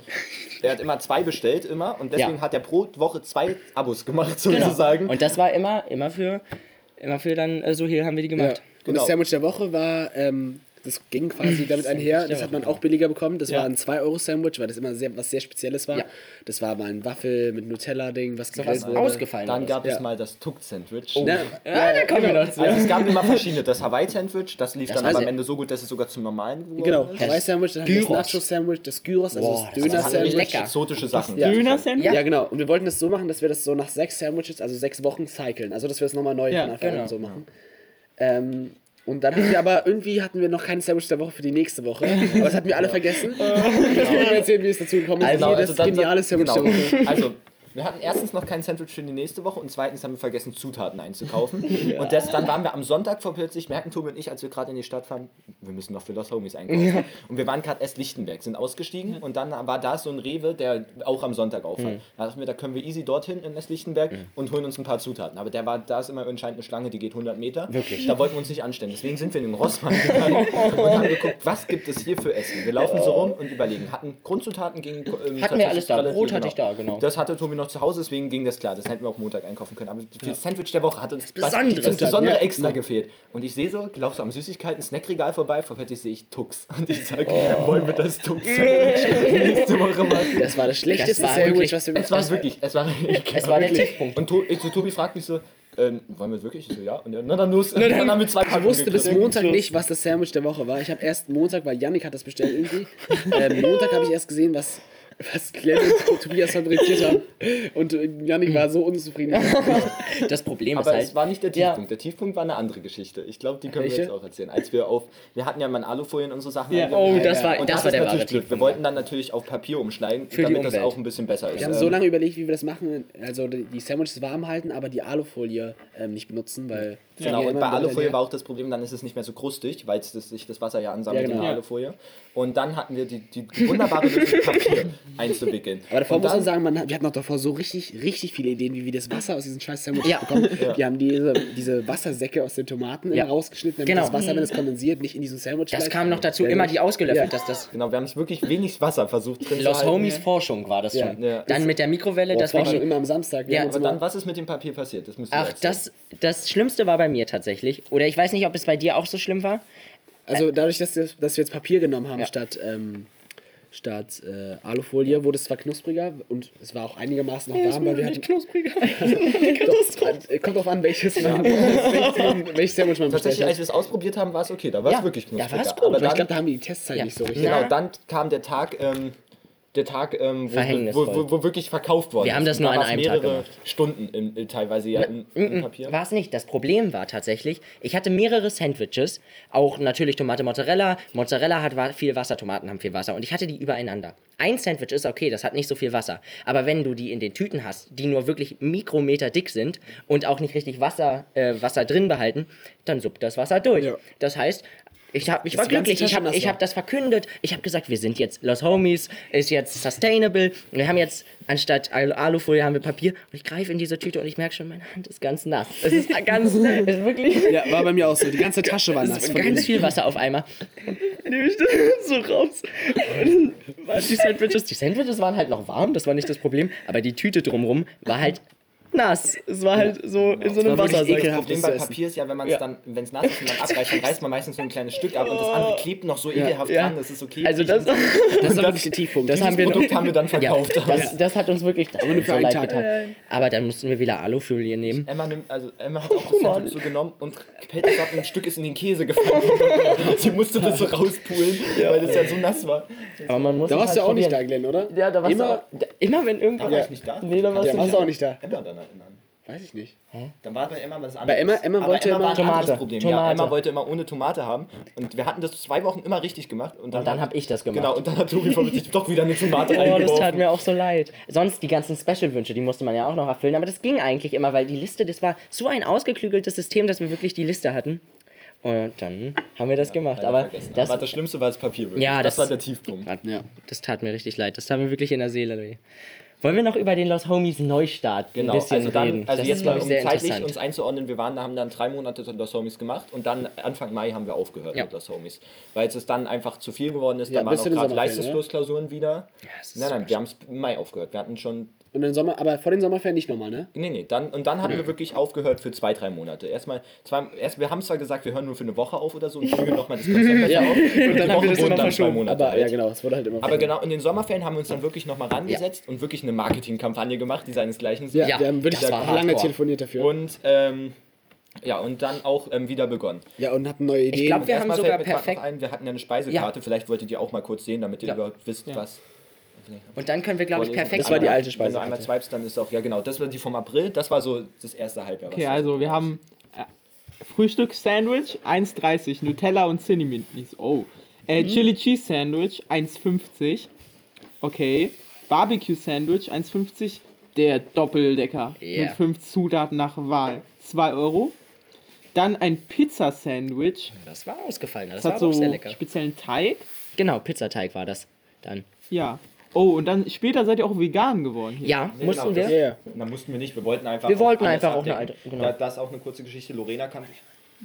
der hat immer zwei bestellt immer und deswegen Ja. hat er pro Woche zwei Abos gemacht Genau. sozusagen. Und das war immer, immer für, immer für dann, äh, so hier haben wir die Ja. gemacht. Und Genau. das Sandwich der Woche war, ähm, das ging quasi damit einher, das hat man auch billiger bekommen. Das Ja. war ein 2-Euro-Sandwich, weil das immer sehr, was sehr Spezielles war. Ja. Das war mal ein Waffel mit Nutella-Ding, was So gegrillt was wurde. ausgefallen. Dann gab Ja. es mal das Tuck-Sandwich. Ne? Ja, da kommen wir noch zu. Also es gab immer verschiedene. Das Hawaii-Sandwich, das lief dann war aber am Ende so gut, dass es sogar zum normalen geworden Genau. Das Hawaii-Sandwich, dann das Gyros. Nacho-Sandwich, das Gyros, also das das Das Döner-Sandwich. exotische Sachen. Ja. Döner-Sandwich? Ja. Ja, genau. Und wir wollten das so machen, dass wir das so nach sechs Sandwiches, also sechs Wochen cyclen. Also, dass wir das nochmal neu Ja, genau. so machen. Ähm, und dann hatten wir aber irgendwie hatten wir noch keine Sandwich der Woche für die nächste Woche. Aber das hatten wir alle vergessen. Ich kann mir erzählen, wie es dazu gekommen ist. Wie das also dann- geniale Sandwich genau. der Woche. Also, wir hatten erstens noch kein Sandwich für die nächste Woche und zweitens haben wir vergessen, Zutaten einzukaufen. Und das, dann waren wir am Sonntag vor plötzlich, merken Tobi und ich, als wir gerade in die Stadt fahren, wir müssen noch für Los Homies einkaufen. Und wir waren gerade erst Lichtenberg, sind ausgestiegen und dann war da so ein Rewe, der auch am Sonntag aufhat. Da dachten wir, da können wir easy dorthin in das Lichtenberg und holen uns ein paar Zutaten. Aber der war, da ist immer anscheinend eine Schlange, die geht 100 Meter. Wirklich? Da wollten wir uns nicht anstellen. Deswegen sind wir in den Rossmann gegangen und haben geguckt, was gibt es hier für Essen. Wir laufen so rum und überlegen. Hatten Grundzutaten gegen ähm, Hatten wir alles da. Brot hatte ich da, genau. Das hatte Tobi noch zu Hause, deswegen ging das klar. Das hätten wir auch Montag einkaufen können. Aber das Sandwich der Woche hat uns das Besondere. das Besondere Ja. extra gefehlt. Und ich sehe so, lauf so am Süßigkeiten, Snackregal vorbei, vor plötzlich sehe ich Tux. Und ich sage, Oh. wollen wir das Tux-Sandwich nächste Woche machen? Das war das schlechteste Das war Sandwich, wirklich- was wir Es war wirklich, es war Es war der Tiefpunkt. Und to so, Tobi fragt mich so, ähm, wollen wir wirklich? Ich so, ja. Und er, na dann los. Und dann haben wir zwei Ich wusste bis. Montag nicht, was das Sandwich der Woche war. Ich habe erst Montag, weil Yannick hat das bestellt irgendwie. ähm, Montag habe ich erst gesehen, was, was Glenn und Tobias fabriziert haben. Und äh, Yannick war so unzufrieden. Das Problem ist Aber halt. es war nicht der Ja. Tiefpunkt. Der Tiefpunkt war eine andere Geschichte. Ich glaube, die können wir Welche? jetzt auch erzählen. Als wir auf, wir hatten ja mal Alufolien und so Sachen. Ja. Oh, das war, Und das das, war der natürlich wahre blöd. Wir Tiefpunkt. wollten dann natürlich auf Papier umschneiden, Für damit das auch ein bisschen besser ist. Wir haben so lange überlegt, wie wir das machen. Also die die Sandwiches warm halten, aber die Alufolie ähm, nicht benutzen, weil. Genau, Ja, und bei Alufolie war auch das Problem, dann ist es nicht mehr so krustig, weil sich das Wasser ja ansammelt Ja, genau. in der Ja. Alufolie. Und dann hatten wir die, die wunderbare Lösung, Papier einzuwickeln. Aber davor und muss dann, man sagen, man, hat- wir hatten noch davor so richtig, richtig viele Ideen, wie wir das Wasser aus diesen scheiß Sandwiches Ja. bekommen. Wir haben diese, diese Wassersäcke aus den Tomaten rausgeschnitten, damit Genau. das Wasser, wenn es kondensiert, nicht in diesem Sandwich Das kam noch dazu, Ja, immer genau. die ausgelöffelt, Ja. dass das Genau, wir haben es wirklich wenig Wasser versucht drin Los zu halten. Homies Forschung war das schon. Ja. Dann mit der Mikrowelle, das war schon immer am Samstag. Ja, Aber dann, was ist mit dem Papier passiert? Ach, das, das Schlimmste war bei mir tatsächlich. Oder ich weiß nicht, ob es bei dir auch so schlimm war. Also dadurch, dass wir, dass wir jetzt Papier genommen haben Ja. statt, ähm, statt äh, Alufolie, wurde es zwar knuspriger und es war auch einigermaßen noch warm, weil wir hatten... knuspriger. Doch, äh, kommt drauf an, welches man, welches, Sandwich man bestellt Tatsächlich, als wir es ausprobiert haben, war es okay. Da war Ja. es wirklich Ja, knusprig. war's gut. Aber Aber ich dann, glaube, da haben die die Testzeit Ja. nicht so richtig. genau, Ja. dann kam der Tag, ähm, der Tag, ähm, wo, wo, wo, wo wirklich verkauft worden Wir haben das nur da an einem Tag mehrere gemacht. Stunden in, teilweise ja in, in Papier. War es nicht. Das Problem war tatsächlich, ich hatte mehrere Sandwiches, auch natürlich Tomate Mozzarella. Mozzarella hat viel Wasser, Tomaten haben viel Wasser und ich hatte die übereinander. Ein Sandwich ist okay, das hat nicht so viel Wasser. Aber wenn du die in den Tüten hast, die nur wirklich Mikrometer dick sind und auch nicht richtig Wasser, äh, Wasser drin behalten, dann suppt das Wasser durch. Ja. Das heißt, ich, hab, ich Dass war glücklich, ich habe hab das verkündet. Ich habe gesagt, wir sind jetzt Los Homies, ist jetzt sustainable. Wir haben jetzt anstatt Al- Alufolie haben wir Papier. Und ich greife in diese Tüte und ich merke schon, meine Hand ist ganz nass. Es ist ganz, ist wirklich Ja, war bei mir auch so. Die ganze Tasche war nass. ganz innen. viel Wasser auf einmal. Nehme ich das so raus. Dann die Sandwiches, die Sandwiches waren halt noch warm, das war nicht das Problem. Aber die Tüte drumrum war halt nass. Es war halt so in so einem Wasser. Das. Problem das bei. Papier ist ja, wenn man es Ja. dann, wenn es nass ist und dann abreißt, dann reißt man meistens so ein kleines Stück ab und das andere klebt noch so ekelhaft Ja. dran, das ist okay. Also das, Das ist wirklich der Tiefpunkt. das haben wir Produkt haben wir dann verkauft. Ja, das, das hat uns wirklich so leid getan. Aber dann mussten wir wieder Alufolie nehmen. Emma nimmt, also Emma hat auch das Sandwich so genommen und und ein Stück ist in den Käse gefallen. Sie musste das so rauspulen, weil das ja so nass war. Aber man muss Da warst du halt auch nicht da, probieren. Glenn, oder? Ja, da warst Immer, du auch, immer wenn Da irgendwann... war ich nicht da. Nee, da warst Ja, du warst du auch nicht da. Emma dann erinnern. Weiß ich nicht. Dann war bei Emma was anderes. Emma- Emma Aber wollte Emma immer war Tomate. Problem. Tomate. Ja, Emma wollte immer ohne Tomate haben. Und wir hatten das zwei Wochen immer richtig gemacht. Und dann, Und dann habe ich das gemacht. Genau, und dann hat Tobi von sich doch wieder eine Tomate Oh, das tat mir auch so leid. Sonst die ganzen Special-Wünsche, die musste man ja auch noch erfüllen. Aber das ging eigentlich immer, weil die Liste, das war so ein ausgeklügeltes System, dass wir wirklich die Liste hatten. Und dann haben wir das gemacht. Leider Aber vergessen. das, Aber das Schlimmste war das Papier. Wirklich. Ja, das, das- war der Tiefpunkt. Ja. das tat mir richtig leid. Das tat mir wirklich in der Seele weh. Wollen wir noch über den Los Homies Neustart Genau, ein bisschen also dann, reden? also das jetzt mal, um zeitlich uns einzuordnen, wir waren, haben dann drei Monate Los Homies gemacht und dann Anfang Mai haben wir aufgehört Ja. mit Los Homies. Weil es dann einfach zu viel geworden ist, Ja, dann waren auch gerade Sommerferien, Leistungskursklausuren wieder. ist nein, nein, wir haben es im Mai aufgehört. Wir hatten schon Und im Sommer, aber vor den Sommerferien nicht nochmal, ne? Nee, nee, dann, und dann hatten wir wirklich aufgehört für zwei, drei Monate. Erstmal, zwei, erst, wir haben zwar gesagt, wir hören nur für eine Woche auf oder so und fügen nochmal das Konzept besser auf. Und dann haben wir das immer dann zwei verschoben. Monate Aber alt. ja, genau, es wurde halt immer. Aber genau, in den Sommerferien haben wir uns dann wirklich nochmal rangesetzt und wirklich eine Marketingkampagne gemacht, die seinesgleichen Ja, Ja, wir haben wirklich das war lange telefoniert dafür. Und, ähm, ja, und dann auch ähm, wieder begonnen. ja, und hatten neue Ideen. glaub, wir Erstmal haben sogar perfekt- ein, wir hatten ja eine Speisekarte, vielleicht wolltet ihr auch mal kurz sehen, damit ihr Ja. überhaupt wisst, was. Und dann können wir, glaube ich, perfekt... Das war die alte Wenn du einmal swipest, dann ist auch, ja genau, das war die vom April, das war so das erste Halbjahr. was Okay, also wir haben äh, Frühstück-Sandwich 1,30, Nutella und Cinnamon. Oh. Äh, Chili Cheese Sandwich 1,50. Okay. Barbecue Sandwich 1,50. Der Doppeldecker Yeah. mit 5 Zutaten nach Wahl. 2 Euro. Dann ein Pizza Sandwich. Das war ausgefallen. Das, Das war hat so sehr lecker. speziellen Teig. Genau, Pizzateig war das dann. Ja. Oh, und dann später seid ihr auch vegan geworden. Hier. Ja, Nee, mussten genau, wir. das-. Na, mussten wir nicht, wir wollten einfach. Wir wollten einfach auch eine alte- genau. Da, das ist auch eine kurze Geschichte. Lorena kann sich.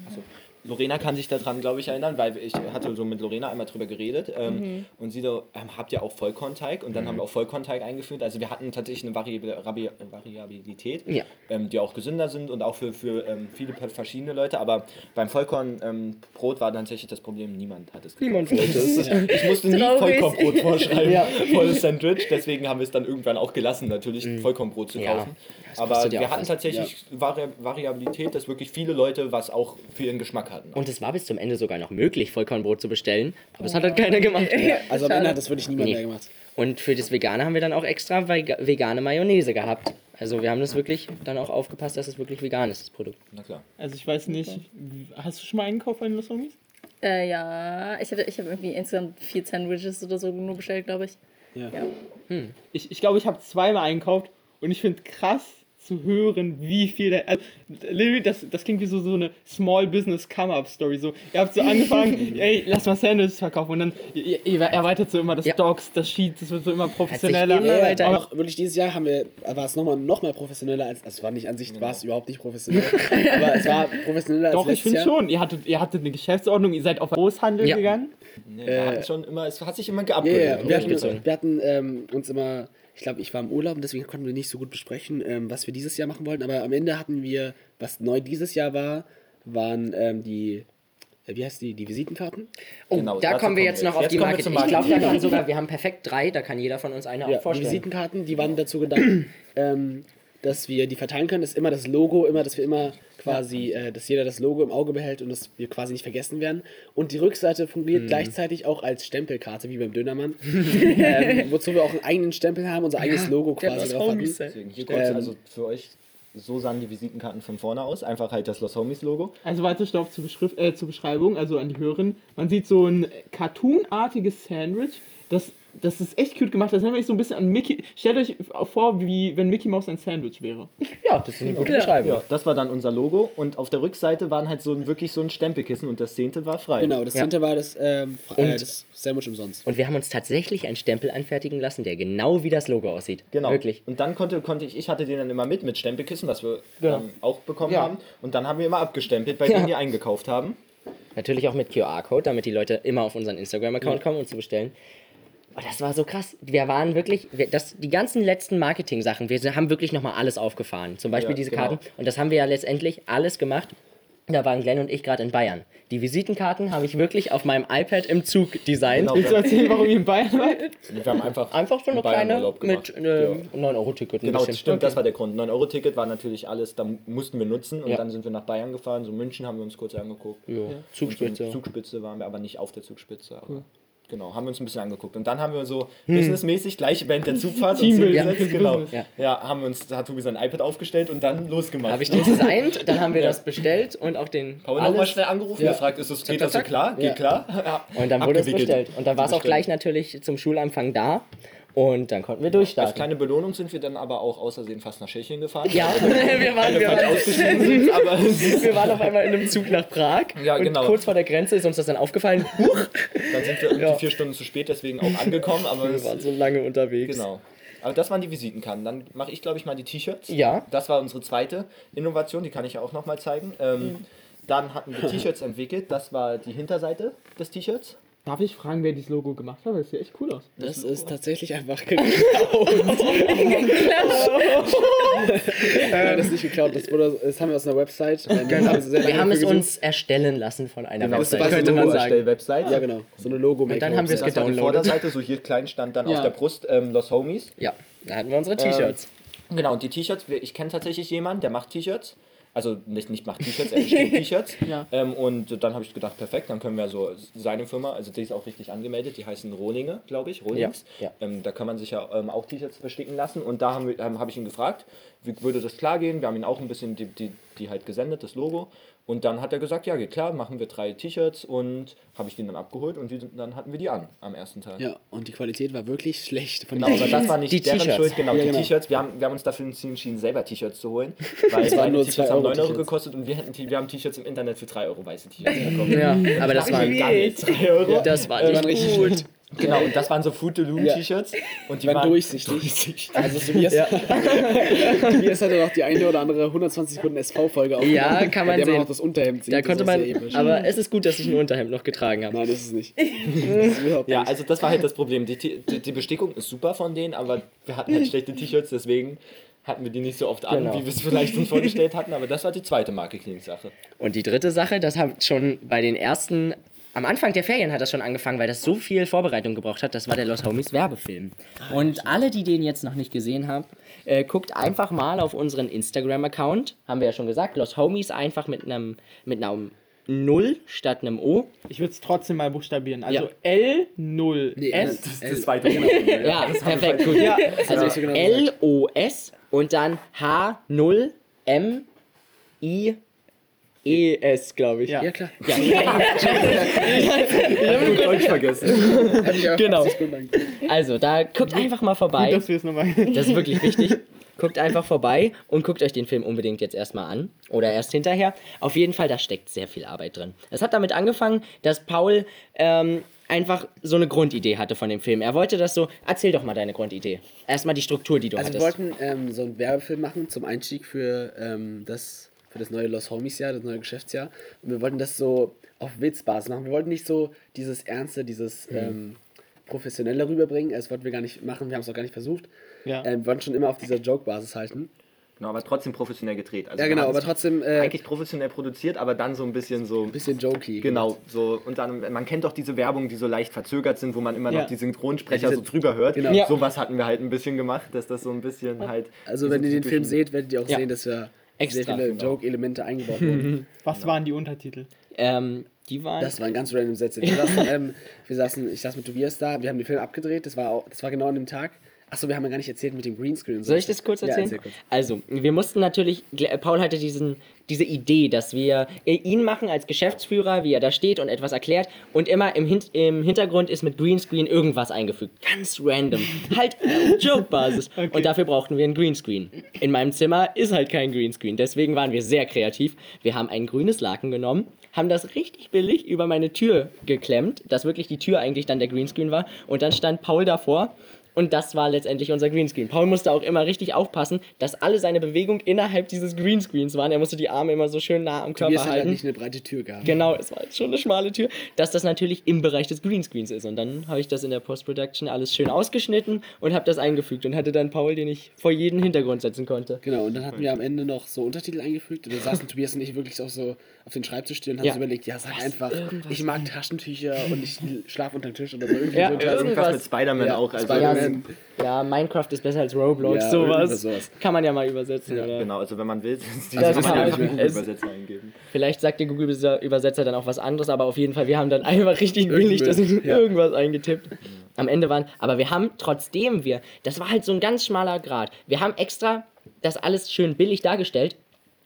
Achso. Lorena kann sich daran, glaube ich, erinnern, weil ich hatte so mit Lorena einmal drüber geredet. Ähm, Und sie so, ähm, habt ihr auch Vollkornteig? Und dann haben wir auch Vollkornteig eingeführt. Also wir hatten tatsächlich eine Vari Rabi Variabilität, Ja. ähm, die auch gesünder sind und auch für, für ähm, viele verschiedene Leute. Aber beim Vollkornbrot ähm, war tatsächlich das Problem, niemand hat es gekauft. Niemand wollte es. Ich musste nie. Vollkornbrot vorschreiben, Ja. volles Sandwich. Deswegen haben wir es dann irgendwann auch gelassen, natürlich Vollkornbrot zu Ja. Das Aber ja wir auch hatten was. tatsächlich Vari Variabilität, dass wirklich viele Leute was auch für ihren Geschmack hatten. Und es war bis zum Ende sogar noch möglich, Vollkornbrot zu bestellen. Aber es hat halt keiner gemacht. Also am Ende hat das wirklich niemand Nee. mehr gemacht. Und für das Vegane haben wir dann auch extra vega- vegane Mayonnaise gehabt. Also wir haben das wirklich dann auch aufgepasst, dass es wirklich vegan ist, das Produkt. Na klar. Also ich weiß nicht, hast du schon mal eingekauft bei den Los Homies? Äh, ja, ich hatte, ich habe irgendwie insgesamt vier Sandwiches oder so nur bestellt, glaube ich. Ja. Ja. Ich glaube, ich, glaub, ich habe zweimal einkauft und ich finde krass zu hören, wie viel da. Also, das, das klingt wie so, so eine Small Business Come-Up-Story. So, ihr habt so angefangen, ey, lass mal Sandwiches verkaufen und dann ihr, ihr erweitert so immer das Ja. Docs, das Sheet, das wird so immer professioneller. immer weiter- aber auch wirklich dieses Jahr haben wir, war es nochmal noch mal professioneller als, also es war nicht an sich, war es überhaupt nicht professionell, aber es war professioneller als Doch, ich finde schon. Ihr hattet, ihr hattet eine Geschäftsordnung, ihr seid auf Großhandel Ja. gegangen. Nee, hatten schon immer, es hat sich immer Ja, geupgradet. ja, wir hatten, wir hatten ähm, uns immer, ich glaube, ich war im Urlaub und deswegen konnten wir nicht so gut besprechen, ähm, was wir dieses Jahr machen wollten, aber am Ende hatten wir, was neu dieses Jahr war, waren ähm, die, äh, wie heißt die, die Visitenkarten? Oh, Genau, da kommen wir jetzt noch auf jetzt. die Marketing. zum Ich glaube, da Marketing. kann sogar, wir haben perfekt drei, da kann jeder von uns eine Ja, auch die vorstellen. Visitenkarten, die waren dazu gedacht, ähm, dass wir die verteilen können, ist immer das Logo, immer, dass wir immer quasi, äh, dass jeder das Logo im Auge behält und dass wir quasi nicht vergessen werden. Und die Rückseite Mhm. fungiert gleichzeitig auch als Stempelkarte, wie beim Dönermann, ähm, wozu wir auch einen eigenen Stempel haben, unser eigenes Logo quasi drauf hatten. Deswegen hier kurz, Ähm, also für euch, so sahen die Visitenkarten von vorne aus. Einfach halt das Los Homies Logo. Also weiter Stoff zur, äh, zur Beschreibung, also an die Hörerin. Man sieht so ein cartoonartiges Sandwich. Das, das ist echt cute gemacht. Das erinnert mich so ein bisschen an Mickey. Stellt euch vor, wie wenn Mickey Mouse ein Sandwich wäre. Ja, das ist eine gute Beschreibung. Ja, das war dann unser Logo und auf der Rückseite waren halt so ein, wirklich so ein Stempelkissen und das zehnte war frei. Genau, das Ja. Zehnte war das, ähm, äh, Und- das Sandwich umsonst. Und wir haben uns tatsächlich einen Stempel anfertigen lassen, der genau wie das Logo aussieht. Genau. Wirklich. Und dann konnte, konnte ich, ich hatte den dann immer mit, mit Stempelkissen, was wir Genau. dann auch bekommen Ja. haben. Und dann haben wir immer abgestempelt, bei Ja. denen die eingekauft haben. Natürlich auch mit QR-Code, damit die Leute immer auf unseren Instagram-Account kommen und zu bestellen. Oh, das war so krass. Wir waren wirklich, wir, das, die ganzen letzten Marketing-Sachen, wir haben wirklich nochmal alles aufgefahren. Zum Beispiel Ja, diese genau. Karten. Und das haben wir ja letztendlich alles gemacht. Da waren Glenn und ich gerade in Bayern. Die Visitenkarten habe ich wirklich auf meinem iPad im Zug designt. Genau. Willst du erzählen, warum ihr in Bayern wart? Wir haben einfach, Einfach so eine kleine mit äh, Ja. 9-Euro-Ticket. ein Genau, bisschen. stimmt, das war der Grund. 9-Euro-Ticket war natürlich alles, da mussten wir nutzen und Ja. dann sind wir nach Bayern gefahren. So München haben wir uns kurz angeguckt. Ja. Zugspitze. Zugspitze waren wir aber nicht auf der Zugspitze. Aber Genau, haben wir uns ein bisschen angeguckt. Und dann haben wir so businessmäßig gleich während der Zugfahrt Teambuilding hingesetzt, fürs genau. Ja. Ja. haben wir uns, da hat Tobi sein iPad aufgestellt und dann losgemacht. Habe ich den designt, dann haben wir das bestellt und auch den. Paul nochmal schnell angerufen, Ja. gefragt, ist es, geht zack, das so zack. klar? Geht Ja. klar? Ja. Und dann wurde es bestellt. Und dann war es auch gleich natürlich zum Schulanfang da. Und dann konnten wir Als durchstarten. kleine Belohnung sind wir dann aber auch außersehen fast nach Tschechien gefahren. Ja, wir waren, wir, waren, sind, aber wir waren auf einmal in einem Zug nach Prag. Ja, und genau. kurz vor der Grenze ist uns das dann aufgefallen. Huch, dann sind wir irgendwie Ja. vier Stunden zu spät, deswegen auch angekommen. Aber wir waren so lange unterwegs. genau. Aber das waren die Visitenkarten. Dann mache ich, glaube ich, mal die T-Shirts. Ja. Das war unsere zweite Innovation, die kann ich ja auch nochmal zeigen. Ähm, Dann hatten wir T-Shirts entwickelt. Das war die Hinterseite des T-Shirts. Darf ich fragen, wer dieses Logo gemacht hat? Das sieht echt cool aus. Das ist tatsächlich einfach geklaut. Nein, das ist nicht geklaut. Das, wurde, das haben wir aus einer Website. Äh, sehr Wir haben es uns erstellen lassen von einer Genau, Website, war so könnte man sagen. Gesucht. Ja, genau. So eine logo Und dann haben wir es Das war die gedownloadet. Vorderseite, so hier klein stand dann Ja. auf der Brust ähm, Los Homies. Ja, da hatten wir unsere T-Shirts. Genau, und die T-Shirts, ich kenne tatsächlich jemanden, der macht T-Shirts. Also nicht, nicht macht T-Shirts, er bestellt T-Shirts. Ja. ähm, und dann habe ich gedacht, perfekt, dann können wir so seine Firma, also die ist auch richtig angemeldet, die heißen Rohlinge, glaube ich, Rohlings. Ja, ja. Ähm, da kann man sich ja ähm, auch T-Shirts versticken lassen. Und da ähm, habe ich ihn gefragt, wie würde das klar gehen? Wir haben ihn auch ein bisschen die, die, die halt gesendet, das Logo. Und dann hat er gesagt, ja, geht klar, machen wir drei T-Shirts und habe ich den dann abgeholt und die, dann hatten wir die an am ersten Tag. Ja, und die Qualität war wirklich schlecht. Von Genau, aber das war nicht Die deren. Schuld, genau, Ja, die genau. T-Shirts. Wir haben, wir haben uns dafür entschieden, selber T-Shirts zu holen. Weil waren seine nur T-Shirts 2 haben Euro 9 Euro gekostet und wir, hätten, wir haben T-Shirts im Internet für 3 Euro weiße T-Shirts bekommen. Ja, aber das war Gar nicht 3 Euro. Das war Die nicht waren richtig gut. Genau, und das waren so Fruit de Loom Ja. T-Shirts. Und die Die waren waren durchsichtig. durchsichtig. Also Tobias, Tobias hatte noch die eine oder andere 120 Sekunden SV-Folge aufgenommen. Ja, kann man der sehen. auch das Unterhemd sieht. Da konnte man, aber es ist gut, dass ich ein Unterhemd noch getragen habe. Nein, das ist es nicht. Das ist überhaupt Ja, nicht. also das war halt das Problem. Die, die, die Bestickung ist super von denen, aber wir hatten halt schlechte T-Shirts, deswegen hatten wir die nicht so oft an, Genau. wie wir es vielleicht uns vorgestellt hatten. Aber das war die zweite Marketing-Sache. Und die dritte Sache, das hat schon bei den ersten, am Anfang der Ferien hat das schon angefangen, weil das so viel Vorbereitung gebraucht hat, das war der Los Homies Werbefilm. Und alle, die den jetzt noch nicht gesehen haben, äh, guckt einfach mal auf unseren Instagram-Account, haben wir ja schon gesagt, Los Homies einfach mit einem, mit Null statt einem O. Ich würde es trotzdem mal buchstabieren. Also Ja. L0 Nee, S. das- Das zweite. Genau. Ja, perfekt, gut. Ja. Also genau L-O-S und dann H0-M-I-E-S, glaube ich. Ja. Ja, klar. Ja. Gut Deutsch vergessen. Ich Genau. Also, da guckt einfach mal Gut, vorbei. dass wir es nochmal. Das ist wirklich wichtig. Guckt einfach vorbei und guckt euch den Film unbedingt jetzt erstmal an. Oder erst hinterher. Auf jeden Fall, da steckt sehr viel Arbeit drin. Es hat damit angefangen, dass Paul ähm, einfach so eine Grundidee hatte von dem Film. Er wollte das so. Erzähl doch mal deine Grundidee. Erstmal die Struktur, die du Also wir hattest. wollten ähm, so einen Werbefilm machen zum Einstieg für, ähm, das, für das neue Los Homies Jahr, das neue Geschäftsjahr. Und wir wollten das so auf Witzbasis machen. Wir wollten nicht so dieses Ernste, dieses ähm, Professionelle rüberbringen. Das wollten wir gar nicht machen. Wir haben es auch gar nicht versucht. Ja. Ähm, wir wollten schon immer auf dieser Joke-Basis halten. Genau, aber trotzdem professionell gedreht. Also Ja, genau, aber trotzdem äh, eigentlich professionell produziert, aber dann so ein bisschen so. ein bisschen jokey. Genau, so und dann, man kennt doch diese Werbung, die so leicht verzögert sind, wo man immer Ja. noch die Synchronsprecher Ja, so diese- drüber hört. genau. Ja. Sowas hatten wir halt ein bisschen gemacht, dass das so ein bisschen halt. Also wenn ihr den Film seht, werdet ihr auch Ja. sehen, dass wir Extra, sehr viele genau. Joke-Elemente eingebaut wurden. Was waren die Untertitel? ähm, die waren. Das waren ganz random Sätze. Wir saßen, ähm, wir saßen, ich saß mit Tobias da, wir haben den Film abgedreht, das war, auch, das war genau an dem Tag. Achso, wir haben ja gar nicht erzählt mit dem Greenscreen. Soll ich das kurz Ja, erzählen? erzähl kurz. Also, wir mussten natürlich, Paul hatte diesen, diese Idee, dass wir äh, ihn machen als Geschäftsführer, wie er da steht und etwas erklärt und immer im, Hin im Hintergrund ist mit Greenscreen irgendwas eingefügt. Ganz random. halt auf Joke-Basis. Und dafür brauchten wir einen Greenscreen. In meinem Zimmer ist halt kein Greenscreen. Deswegen waren wir sehr kreativ. Wir haben ein grünes Laken genommen, haben das richtig billig über meine Tür geklemmt, dass wirklich die Tür eigentlich dann der Greenscreen war. Und dann stand Paul davor Und das war letztendlich unser Greenscreen. Paul musste auch immer richtig aufpassen, dass alle seine Bewegungen innerhalb dieses Greenscreens waren. Er musste die Arme immer so schön nah am Körper Tobias hat halt halten. nicht eine breite Tür gehabt. Genau, es war jetzt schon eine schmale Tür, dass das natürlich im Bereich des Greenscreens ist. Und dann habe ich das in der Post-Production alles schön ausgeschnitten und habe das eingefügt und hatte dann Paul, den ich vor jeden Hintergrund setzen konnte. Genau, und dann hatten wir am Ende noch so Untertitel eingefügt. Und da saßen Tobias und ich wirklich auch so auf den Schreibtisch stehen und haben Ja. uns überlegt, ja, sag Was, einfach, irgendwas ich mag Taschentücher und ich schlafe unter dem Tisch oder so. Irgendwie Ja, so ja. Irgendwas irgendwas. mit Spider-Man Ja, auch. Also Spider-Man. Ja, Minecraft ist besser als Roblox, Ja, sowas. sowas. Kann man ja mal übersetzen, Ja, oder? Genau, also wenn man will, die Das kann man einen Es- Übersetzer eingeben. Vielleicht sagt der Google-Übersetzer dann auch was anderes, aber auf jeden Fall, wir haben dann einfach richtig billig das ja. irgendwas eingetippt. Am Ende waren, aber wir haben trotzdem wir, das war halt so ein ganz schmaler Grad. Wir haben extra das alles schön billig dargestellt,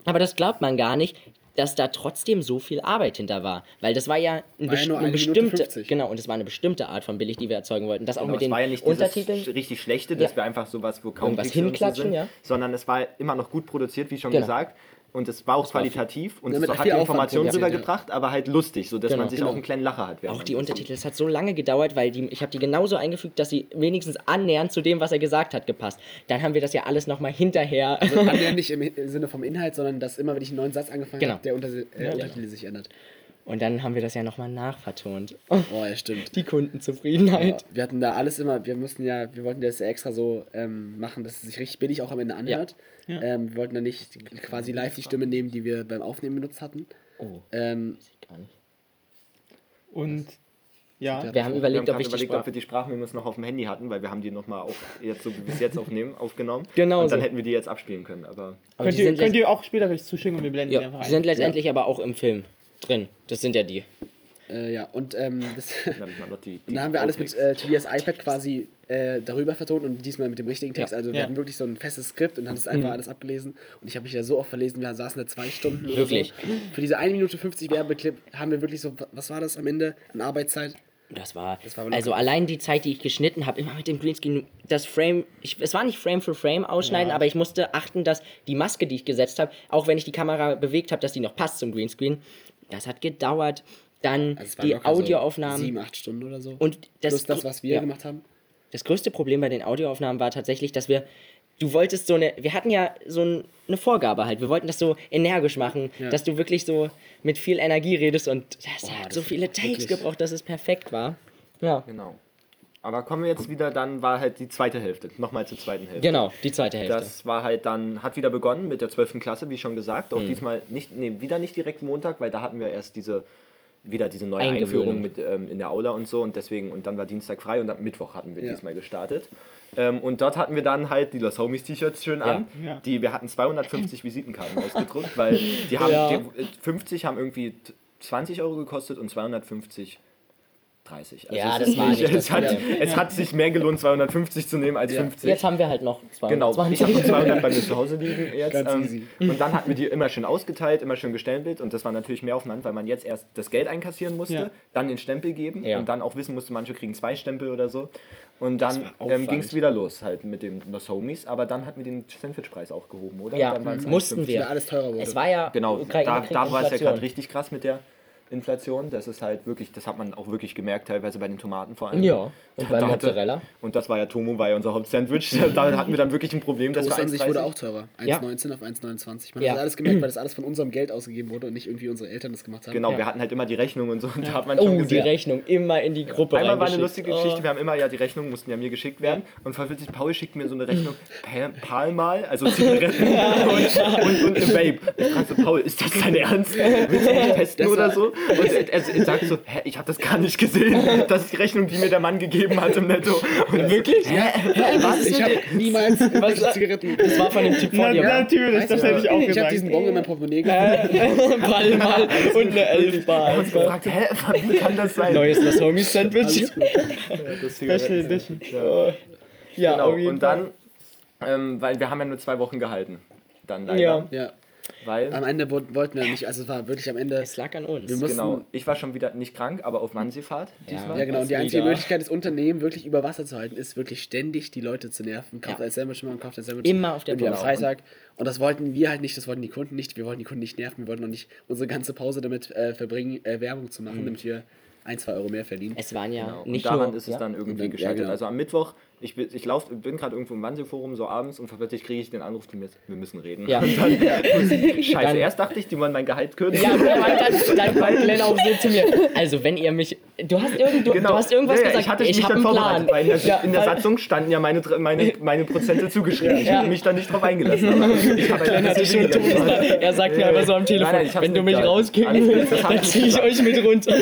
aber das glaubt man gar nicht, dass da trotzdem so viel Arbeit hinter war. Weil das war ja, ein War ja best- nur eine bestimmte, 50. genau, und es war eine bestimmte Art von billig, die wir erzeugen wollten. Das auch Genau, mit den war ja nicht Untertiteln. richtig schlechte, dass Ja. wir einfach sowas, wo kaum Irgendwas so hinklatschen, sind, ja. sondern es war immer noch gut produziert, wie schon Genau. gesagt. Und es war auch qualitativ und Ja, es hat die Informationen rübergebracht, aber halt lustig, sodass Genau. man sich Genau. auch einen kleinen Lacher hat. Auch die das Untertitel, es hat so lange gedauert, weil die, ich habe die genauso eingefügt, dass sie wenigstens annähernd zu dem, was er gesagt hat, gepasst. Dann haben wir das ja alles nochmal hinterher. Annähernd nicht im im Sinne vom Inhalt, sondern dass immer, wenn ich einen neuen Satz angefangen Genau. habe, der Unter äh, Untertitel sich ändert. Und dann haben wir das ja nochmal nachvertont. Oh, ja, stimmt. Die Kundenzufriedenheit. Ja, wir hatten da alles immer, wir mussten ja, wir wollten das ja extra so ähm, machen, dass es sich richtig billig auch am Ende anhört. Ja. Ähm, wir wollten da nicht quasi live die Stimme nehmen, die wir beim Aufnehmen benutzt hatten. Oh, Ähm, gar nicht. Und ja, Wir haben Wir haben überlegt, ob die überlegt, ob Sprache... wir die Sprachmemos noch auf dem Handy hatten, weil wir haben die nochmal auch jetzt so wie es jetzt aufnehmen, aufgenommen. Genau Und dann so. hätten wir die jetzt abspielen können. Aber Aber könnt die ihr, könnt ihr auch später vielleicht zuschicken und wir blenden die ja, einfach die ein. sind letztendlich aber auch im Film drin. Das sind ja die. äh, ja, und ähm, das, dann die, die dann haben wir alles mit äh, Tobias iPad quasi äh, darüber vertont und diesmal mit dem richtigen Text. Ja. Also wir Ja. hatten wirklich so ein festes Skript und haben das einfach alles abgelesen. Und ich habe mich da so oft verlesen, wir saßen da zwei Stunden. Wirklich? So. Für diese 1 Minute 50 Werbeclip haben wir wirklich so, was war das am Ende an Arbeitszeit? Das war, Das war also allein die Zeit, die ich geschnitten habe, immer mit dem Greenscreen, das Frame, ich, es war nicht Frame für Frame ausschneiden, aber ich musste achten, dass die Maske, die ich gesetzt habe, auch wenn ich die Kamera bewegt habe, dass die noch passt zum Greenscreen. Das hat gedauert. Dann Also die locker so Audioaufnahmen. sieben, acht Stunden oder so. und das, Plus das, was wir ja. gemacht haben. Das größte Problem bei den Audioaufnahmen war tatsächlich, dass wir, du wolltest so eine, wir hatten ja so ein, eine Vorgabe halt, wir wollten das so energisch machen, Ja. dass du wirklich so mit viel Energie redest und das hat das so viele Takes wirklich- gebraucht, dass es perfekt war. Ja, Genau. Aber kommen wir jetzt wieder, dann war halt die zweite Hälfte. Nochmal zur zweiten Hälfte. genau, die zweite Hälfte. Das war halt dann, hat wieder begonnen mit der 12. Klasse, wie schon gesagt. Auch diesmal nicht, nee, wieder nicht direkt Montag, weil da hatten wir erst diese, wieder diese neue. Einführung mit, ähm, in der Aula und so und deswegen, und dann war Dienstag frei und am Mittwoch hatten wir Ja. diesmal gestartet. Ähm, und dort hatten wir dann halt die Los Homies T-Shirts schön an. Ja. Die, wir hatten 250 Visitenkarten ausgedruckt, weil die haben, Ja. die, äh, 50 haben irgendwie t- 20 Euro gekostet und 250 30. Ja, es das ist war nicht es, hat, es hat sich mehr gelohnt, 250 zu nehmen als 50. Jetzt haben wir halt noch Genau, 220. ich habe noch 200 bei mir zu Hause liegen jetzt. Ganz ähm, easy. Und dann hatten wir die immer schön ausgeteilt, immer schön gestempelt und das war natürlich mehr Aufwand, weil man jetzt erst das Geld einkassieren musste, Ja. dann den Stempel geben Ja. und dann auch wissen musste, manche kriegen zwei Stempel oder so. Und dann ähm, ging es wieder los halt mit den Los Homies, aber dann hatten wir den Sandwich-Preis auch gehoben, oder? Ja, dann waren's mussten 1,50. wir. Alles teurer wurde. Es war ja Genau, Ukraine da, da war es ja gerade richtig krass mit der Inflation. Das ist halt wirklich, das hat man auch wirklich gemerkt, teilweise bei den Tomaten vor allem. Ja, und bei Da hatte- Mozzarella. Und das war ja Tomo, war ja unser Hauptsandwich. da hatten wir dann wirklich ein Problem, dass Toast wir an sich wurde 1,30 auch teurer. Ja. 1,19 auf 1,29. Man Ja. hat das alles gemerkt, weil das alles von unserem Geld ausgegeben wurde und nicht irgendwie unsere Eltern das gemacht haben. Genau, Ja. wir hatten halt immer die Rechnung und so. Und da hat man schon Oh, die gesehen. Rechnung immer in die Gruppe Einmal war eine lustige Geschichte, Oh. wir haben immer ja die Rechnung, mussten ja mir geschickt werden. Und verwirrt Paul schickt mir so eine Rechnung Palmal, also Zigaretten und, und, und eine Vape. Ich frage so, Paul, ist das dein Ernst? Willst du mich testen oder so? Und er, er, er sagt so, hä, ich habe das gar nicht gesehen. Das ist die Rechnung, die mir der Mann gegeben hat im Netto. Und Wirklich? Was? Ich habe niemals irgendwelche Zigaretten. Das war von dem Typ vor Na, dir. natürlich, Weißt das hätte ich auch Ich habe gesagt. diesen Bon in mein Portemonnaie gefunden. Ball mal und eine Elfbar. uns gefragt, hä, wie kann das sein? Neues Los Homies Sandwich. Das Special. Edition. Ja, Genau, auf jeden und dann, ähm, weil wir haben ja nur zwei Wochen gehalten. Dann leider. Ja. Ja. Weil, Am Ende wo- wollten wir nicht, also es war wirklich am Ende. Es lag an uns. Wir mussten- genau, ich war schon wieder nicht krank, aber auf Mannseefahrt diesmal. Ja, genau. Und die einzige wieder. Möglichkeit, das Unternehmen wirklich über Wasser zu halten, ist wirklich ständig die Leute zu nerven. Kauft Ja. ein Sandwich machen, kauft ein Sandwich. Immer auf der Irgendwie am. Freitag. Und das wollten wir halt nicht, das wollten die Kunden nicht. Wir wollten die Kunden nicht nerven. Wir wollten auch nicht unsere ganze Pause damit äh, verbringen, äh, Werbung zu machen, damit wir ein, zwei Euro mehr verdienen. Es waren ja Genau. nicht und daran nur, ist es ja. dann irgendwie dann- ja, gescheitert. genau. Also am Mittwoch Ich, bin- ich lauf, bin gerade irgendwo im Wannsee-Forum, so abends, und plötzlich kriege ich den Anruf, die mir, wir müssen reden. Ja. Und dann, Scheiße, Dann- erst dachte ich, die wollen mein Gehalt kürzen. Ja, dann, dann kommt Glenn auch so zu mir. Also, wenn ihr mich. Du hast, irgend, du, du hast irgendwas Genau. Ja, ja, gesagt. Ich hatte mich hab dann einen vorbereitet, Plan. weil in der, Ja, in der Satzung standen ja meine, meine, meine Prozente zugeschrieben. Ich Ja. habe mich da nicht drauf eingelassen. Aber ich habe hatte schon Er sagt mir aber so am Telefon, Nein, nein, ich wenn du mich rauskicken willst, dann ich ziehe ich euch mit runter.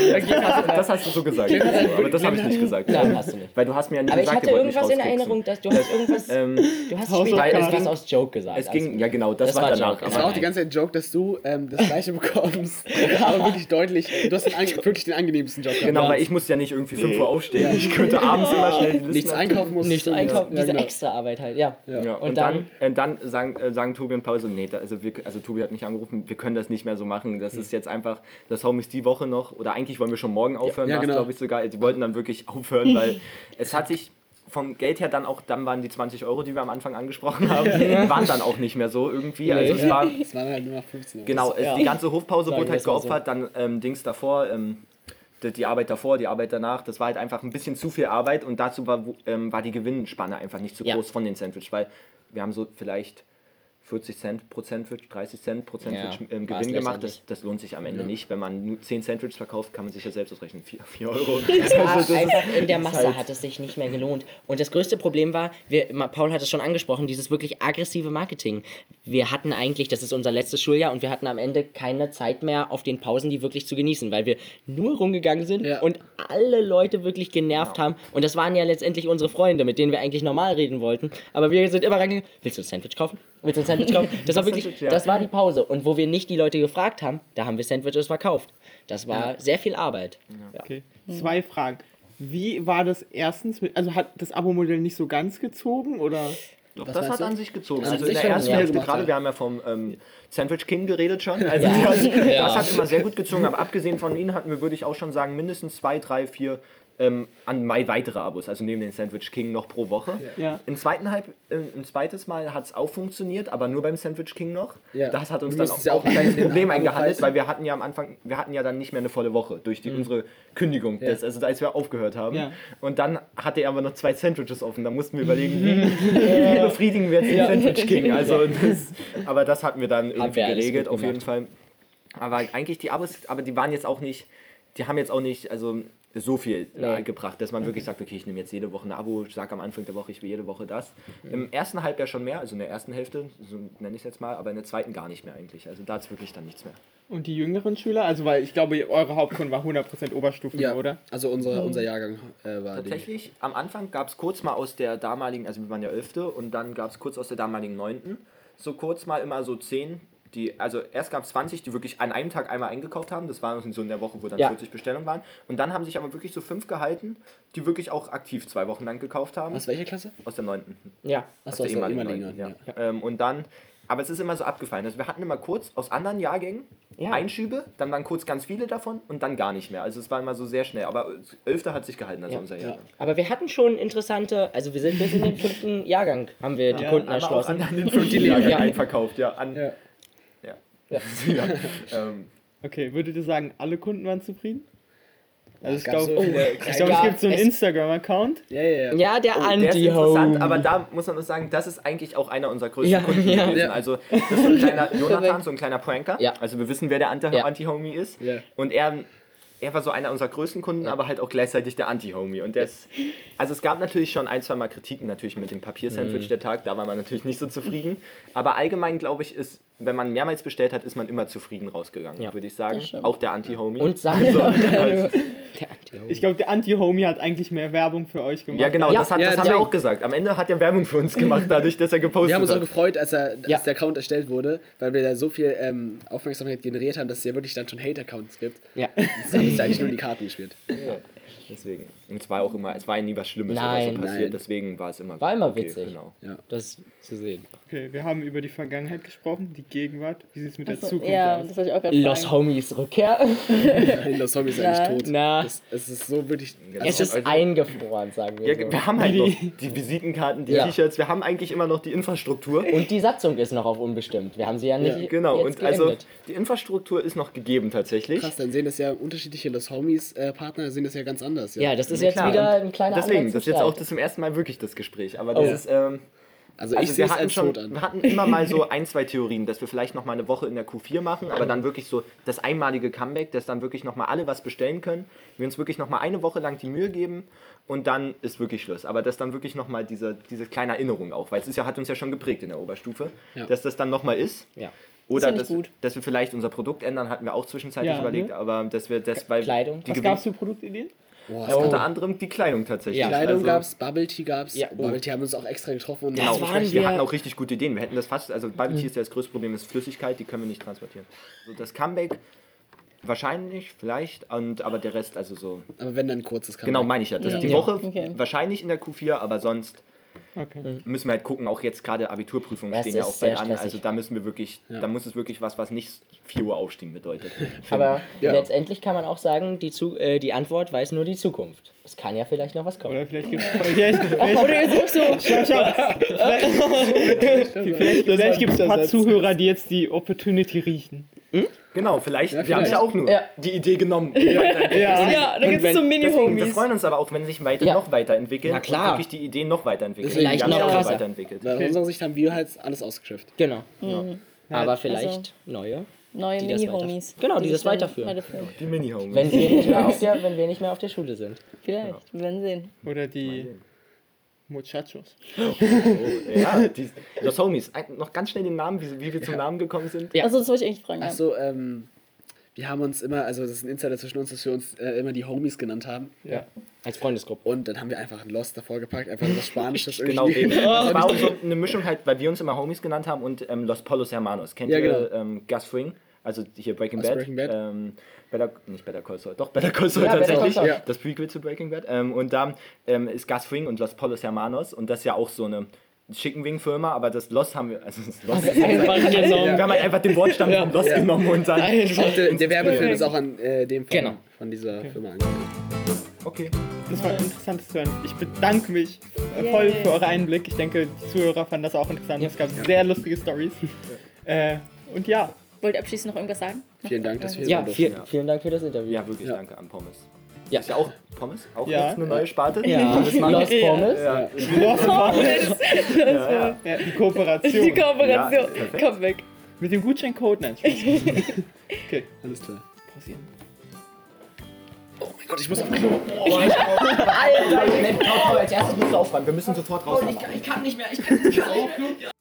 Das hast du so gesagt. Aber das habe ich nicht gesagt. Nein, hast du nicht. Weil du hast mir ja nicht ich gesagt, ihr wollt mich irgendwas in. Erinnerung, dass du hast irgendwas. Ähm, Du hast später irgendwas ging- aus Joke gesagt. es ging, ja genau, das, Das war danach. Joke. Es war auch die ganze Zeit ein Joke, dass du ähm, das gleiche bekommst, aber wirklich deutlich. Du hast den, wirklich den angenehmsten Job gehabt. Genau, weil ich muss ja nicht irgendwie 5 Uhr aufstehen. Ich könnte abends immer schnell nichts einkaufen musst. nicht du, einkaufen, ja, diese genau. extra Arbeit halt, ja. Ja, und, dann, dann sagen, äh, Tobi und Paul so, nee, also, wir, also Tobi hat mich angerufen, wir können das nicht mehr so machen. Das ist jetzt einfach, das Home ist die Woche noch, oder eigentlich wollen wir schon morgen aufhören, Ja, war's, genau. glaube ich sogar. Die wollten dann wirklich aufhören, weil es hat sich vom Geld her dann auch, dann waren die 20 Euro, die wir am Anfang angesprochen haben, waren dann auch nicht mehr so irgendwie. Also es war, Es waren halt nur noch 15 Euro. Genau, Ja. die ganze Hofpause Sagen wurde halt mal so. geopfert, dann ähm, Dings davor, ähm, die, die Arbeit davor, die Arbeit danach, das war halt einfach ein bisschen zu viel Arbeit und dazu war, ähm, war die Gewinnspanne einfach nicht so Ja. groß von den Sandwich, weil wir haben so vielleicht 40 Cent pro Sandwich, 30 Cent pro Sandwich Ja, ähm, Gewinn gemacht. Das, das lohnt sich am Ende nicht. Wenn man nur 10 Sandwiches verkauft, kann man sich ja selbst ausrechnen. 4, 4 Euro. Es war Also einfach ist- in der Masse halt- hat es sich nicht mehr gelohnt. Und das größte Problem war, wir, Paul hat es schon angesprochen, dieses wirklich aggressive Marketing. Wir hatten eigentlich, das ist unser letztes Schuljahr und wir hatten am Ende keine Zeit mehr auf den Pausen, die wirklich zu genießen, weil wir nur rumgegangen sind Ja. und alle Leute wirklich genervt haben. Und das waren ja letztendlich unsere Freunde, mit denen wir eigentlich normal reden wollten. Aber wir sind immer rangegangen, willst du ein Sandwich kaufen? Du ein Sandwich kaufen? Das war wirklich, ja. das war die Pause. Und wo wir nicht die Leute gefragt haben, da haben wir Sandwiches verkauft. Das war sehr viel Arbeit. Ja. Okay. Zwei Fragen. Wie war das erstens mit, also hat das Abo-Modell nicht so ganz gezogen oder? Doch, Was das meinst hat du? an sich gezogen. An Also sich in der ersten ja. Hälfte, gerade ja. wir haben ja vom ähm, Sandwich King geredet schon. Also Ja. das, das Ja. hat immer sehr gut gezogen, aber abgesehen von ihnen hatten wir, würde ich auch schon sagen, mindestens zwei, drei, vier ähm, an Mai weitere Abos, also neben den Sandwich King noch pro Woche. Ja. Im zweiten Halb, äh, ein zweites Mal hat es auch funktioniert, aber nur beim Sandwich King noch. Ja. Das hat uns Du dann auch, ja auch ein kleines Problem eingehandelt, weil wir hatten ja am Anfang, wir hatten ja dann nicht mehr eine volle Woche durch die, unsere Kündigung, das, also als wir aufgehört haben. Ja. Und dann hatte er aber noch zwei Sandwiches offen, da mussten wir überlegen, wie, befriedigen wir jetzt den Sandwich King. Also das, aber das hatten wir dann irgendwie wir geregelt, auf jeden. Fall. Aber eigentlich die Abos, aber die waren jetzt auch nicht, die haben jetzt auch nicht, also so viel Nee. gebracht, dass man wirklich sagt, okay, ich nehme jetzt jede Woche ein Abo, ich sage am Anfang der Woche, ich will jede Woche das. Im ersten Halbjahr schon mehr, also in der ersten Hälfte, so nenne ich es jetzt mal, aber in der zweiten gar nicht mehr eigentlich. Also da ist wirklich dann nichts mehr. Und die jüngeren Schüler? Also, weil ich glaube, eure Hauptkunde war 100% Oberstufe, Ja, oder? also unsere, unser Jahrgang äh, war die. Tatsächlich, am Anfang gab es kurz mal aus der damaligen, also wir waren ja 11. und dann gab es kurz aus der damaligen 9. so kurz mal immer so 10, die, also erst gab es 20, die wirklich an einem Tag einmal eingekauft haben, das war so in der Woche, wo dann Ja. 40 Bestellungen waren. Und dann haben sich aber wirklich so fünf gehalten, die wirklich auch aktiv zwei Wochen lang gekauft haben. Aus welcher Klasse? Aus der 9. Ja. Der aus der ehemaligen ehemaligen. Neunten, Ja. ja. Ähm, und dann, aber es ist immer so abgefallen. Also wir hatten immer kurz aus anderen Jahrgängen Ja. Einschübe, dann waren kurz ganz viele davon und dann gar nicht mehr. Also es war immer so sehr schnell. Aber 11. hat sich gehalten, also unser Ja. Jahrgang. Aber wir hatten schon interessante, also wir sind bis in den fünften Jahrgang, haben wir die Kunden erschlossen. an, den fünften Jahrgang Ja. einverkauft, ja. An, Ja. ja. Ähm, Okay, würdet ihr sagen, alle Kunden waren zufrieden? Also ich so glaube, ich glaube, Ja, es gibt so einen Instagram-Account. Ja, ja, ja. Ja, der Oh, der ist interessant, aber da muss man nur sagen, das ist eigentlich auch einer unserer größten Ja, Kunden ja. gewesen. Ja. Also das ist so ein kleiner Jonathan, so ein kleiner Pranker. Ja. Also wir wissen, wer der. Anti-Homie ist. Ja. Und er, er war so einer unserer größten Kunden, aber halt auch gleichzeitig der Anti-Homie. Und der ist, also es gab natürlich schon ein, zwei Mal Kritiken natürlich mit dem Mhm. Papiersandwich der Tag, da war man natürlich nicht so zufrieden. Aber allgemein glaube ich, ist, wenn man mehrmals bestellt hat, ist man immer zufrieden rausgegangen, Ja. würde ich sagen. Auch der Anti-Homie. Und sagen, Also, der Anti-Home. Ich glaube, der Anti-Homie hat eigentlich mehr Werbung für euch gemacht. ja, genau, Ja, das, hat, ja, das haben wir auch gesagt. Am Ende hat er Werbung für uns gemacht, dadurch, dass er gepostet Wir haben uns auch hat. gefreut, als, er, als Ja. der Account erstellt wurde, weil wir da so viel ähm, Aufmerksamkeit generiert haben, dass es ja wirklich dann schon Hate-Accounts gibt. Ja. Das haben uns eigentlich nur die Karten gespielt. Ja, deswegen. Und es war auch immer, es war nie was Schlimmes Nein, so passiert, nein. deswegen war es immer War immer okay, witzig. Genau. Ja. Das zu sehen. Okay, wir haben über die Vergangenheit gesprochen, die Gegenwart. Wie sieht es mit der Achso, Zukunft ja, aus? das ich auch Los sagen. Homies Rückkehr. Los Zombies ist Ja. eigentlich tot. Na. Das, es ist so wirklich. Es ist Also- eingefroren, sagen wir Ja, so. wir haben halt noch die Visitenkarten, die Ja. T-Shirts, wir haben eigentlich immer noch die Infrastruktur. Und die Satzung ist noch auf unbestimmt. Wir haben sie ja nicht Ja, Genau, jetzt und also geendet. die Infrastruktur ist noch gegeben tatsächlich. Krass, dann sehen das ja unterschiedliche Los Homies äh, Partner, sehen das ja ganz ganz anders. Ja, das ist Ja, jetzt klar, wieder ein kleiner Deswegen, das ist zum jetzt auch das zum ersten Mal wirklich das Gespräch. Aber das Oh. ist, ähm, Also, ich also sehe wir es hatten schon, wir hatten immer mal so ein, zwei Theorien, dass wir vielleicht noch mal eine Woche in der Q4 machen, aber dann wirklich so das einmalige Comeback, dass dann wirklich noch mal alle was bestellen können, wir uns wirklich noch mal eine Woche lang die Mühe geben und dann ist wirklich Schluss. Aber dass dann wirklich noch mal diese, diese kleine Erinnerung auch, weil es ist ja, hat uns ja schon geprägt in der Oberstufe, Ja. dass das dann noch mal ist. Ja. Oder ja dass, gut. dass wir vielleicht unser Produkt ändern, hatten wir auch zwischenzeitlich Ja, überlegt, ne? aber dass wir das, weil Kleidung. die Was gab es für Produktideen? Boah, Also unter anderem die Kleidung tatsächlich. Ja. Kleidung also, gab's, Bubble Tea gab's. Ja, oh. Bubble Tea haben wir uns auch extra getroffen und Genau, waren wir wir- hatten auch richtig gute Ideen. Wir hätten das fast, also Bubble Tea ist ja das größte Problem, ist Flüssigkeit, die können wir nicht transportieren. So das Comeback wahrscheinlich, vielleicht, und aber der Rest, also so. Aber wenn dann ein kurzes Comeback. Genau, meine ich ja. Das die Ja. Woche Okay. wahrscheinlich in der Q4, aber sonst Okay. müssen wir halt gucken, auch jetzt gerade Abiturprüfungen Das stehen ja auch bald an. Also da müssen wir wirklich, da muss es wirklich was, was nicht 4 Uhr aufstehen bedeutet. Aber Ja. letztendlich kann man auch sagen, die, Zu äh, die Antwort weiß nur die Zukunft. Es kann ja vielleicht noch was kommen. Oder vielleicht gibt es vielleicht, vielleicht, Oder ihr sucht so. schau, schau, vielleicht, vielleicht ein paar Zuhörer, die jetzt die Opportunity riechen. Genau, vielleicht, wir haben ja auch nur Ja. die Idee genommen. Ja. Ja, da gibt es so Deswegen, wir Mini-Homies. freuen uns aber auch, wenn sich weiter Ja. noch weiterentwickeln Na klar. und wirklich die Ideen noch weiterentwickeln. Vielleicht noch ja auch krasser. weiterentwickelt. Weil aus unserer Sicht haben wir halt alles ausgeschöpft. Genau. Mhm. Aber vielleicht Also- neue. Neue Mini-Homies. weiter- Genau, die das weiterführen. weiterführen. Die Mini-Homies. Wenn wir, nicht mehr auf der, wenn wir nicht mehr auf der Schule sind. Vielleicht, wir werden sehen. Oder die Muchachos. Ja, die, Los Homies. Ein, noch ganz schnell den Namen, wie, wie wir zum Namen gekommen sind. Ja. Also das wollte ich eigentlich fragen. Achso, ähm, wir haben uns immer, also das ist ein Insider zwischen uns, dass wir uns äh, immer die Homies genannt haben. Ja. Als Freundesgruppe. Und dann haben wir einfach ein Lost davor gepackt, einfach was Spanisches Genau, irgendwie. eben. Das war auch so eine Mischung halt, weil wir uns immer Homies genannt haben und ähm, Los Polos Hermanos. Kennt Ja, ihr genau. ähm, Gus Fring? Also hier Breaking Aus Bad. Breaking Bad. Ähm, Better, nicht Better Call Saul, doch Better Call Saul Ja, tatsächlich. Call Saul. Ja. Das Prequel zu Breaking Bad. Ähm, und da ähm, ist Gus Fring und Los Polos Hermanos und das ist ja auch so eine Chicken-Wing-Firma, aber das Los haben wir, also das Los, wir Einfach genommen. haben halt einfach den Wortstamm von Los Ja. genommen und dann, Auch der, der Werbefilm ist auch an äh, dem von, Genau. von dieser Firma angelegt. okay. Das war interessant zu hören. Ich bedanke mich äh, voll für euren Einblick. Ich denke, die Zuhörer fanden das auch interessant. Es gab sehr lustige Stories. Äh, und ja, Wollt ihr abschließend noch irgendwas sagen? Vielen Dank, dass wir hier Ja, durften. viel, vielen Dank für das Interview. Ja, wirklich, Ja. danke an Pommes. Ja. Ist ja auch Pommes? Auch Ja. jetzt eine neue Sparte? Ja, Pommes machen? Lost Pommes. Ja. Lost Pommes. Ja, ja. Ja, die Kooperation. Die Kooperation. Ja, weg. Mit dem Gutscheincode, nein. Okay, Alles klar. pausieren. Oh mein Gott, ich muss auf Klo. Alter, als erstes musst du aufräumen. Wir müssen sofort raus. Ich kann nicht mehr, ich kann nicht mehr.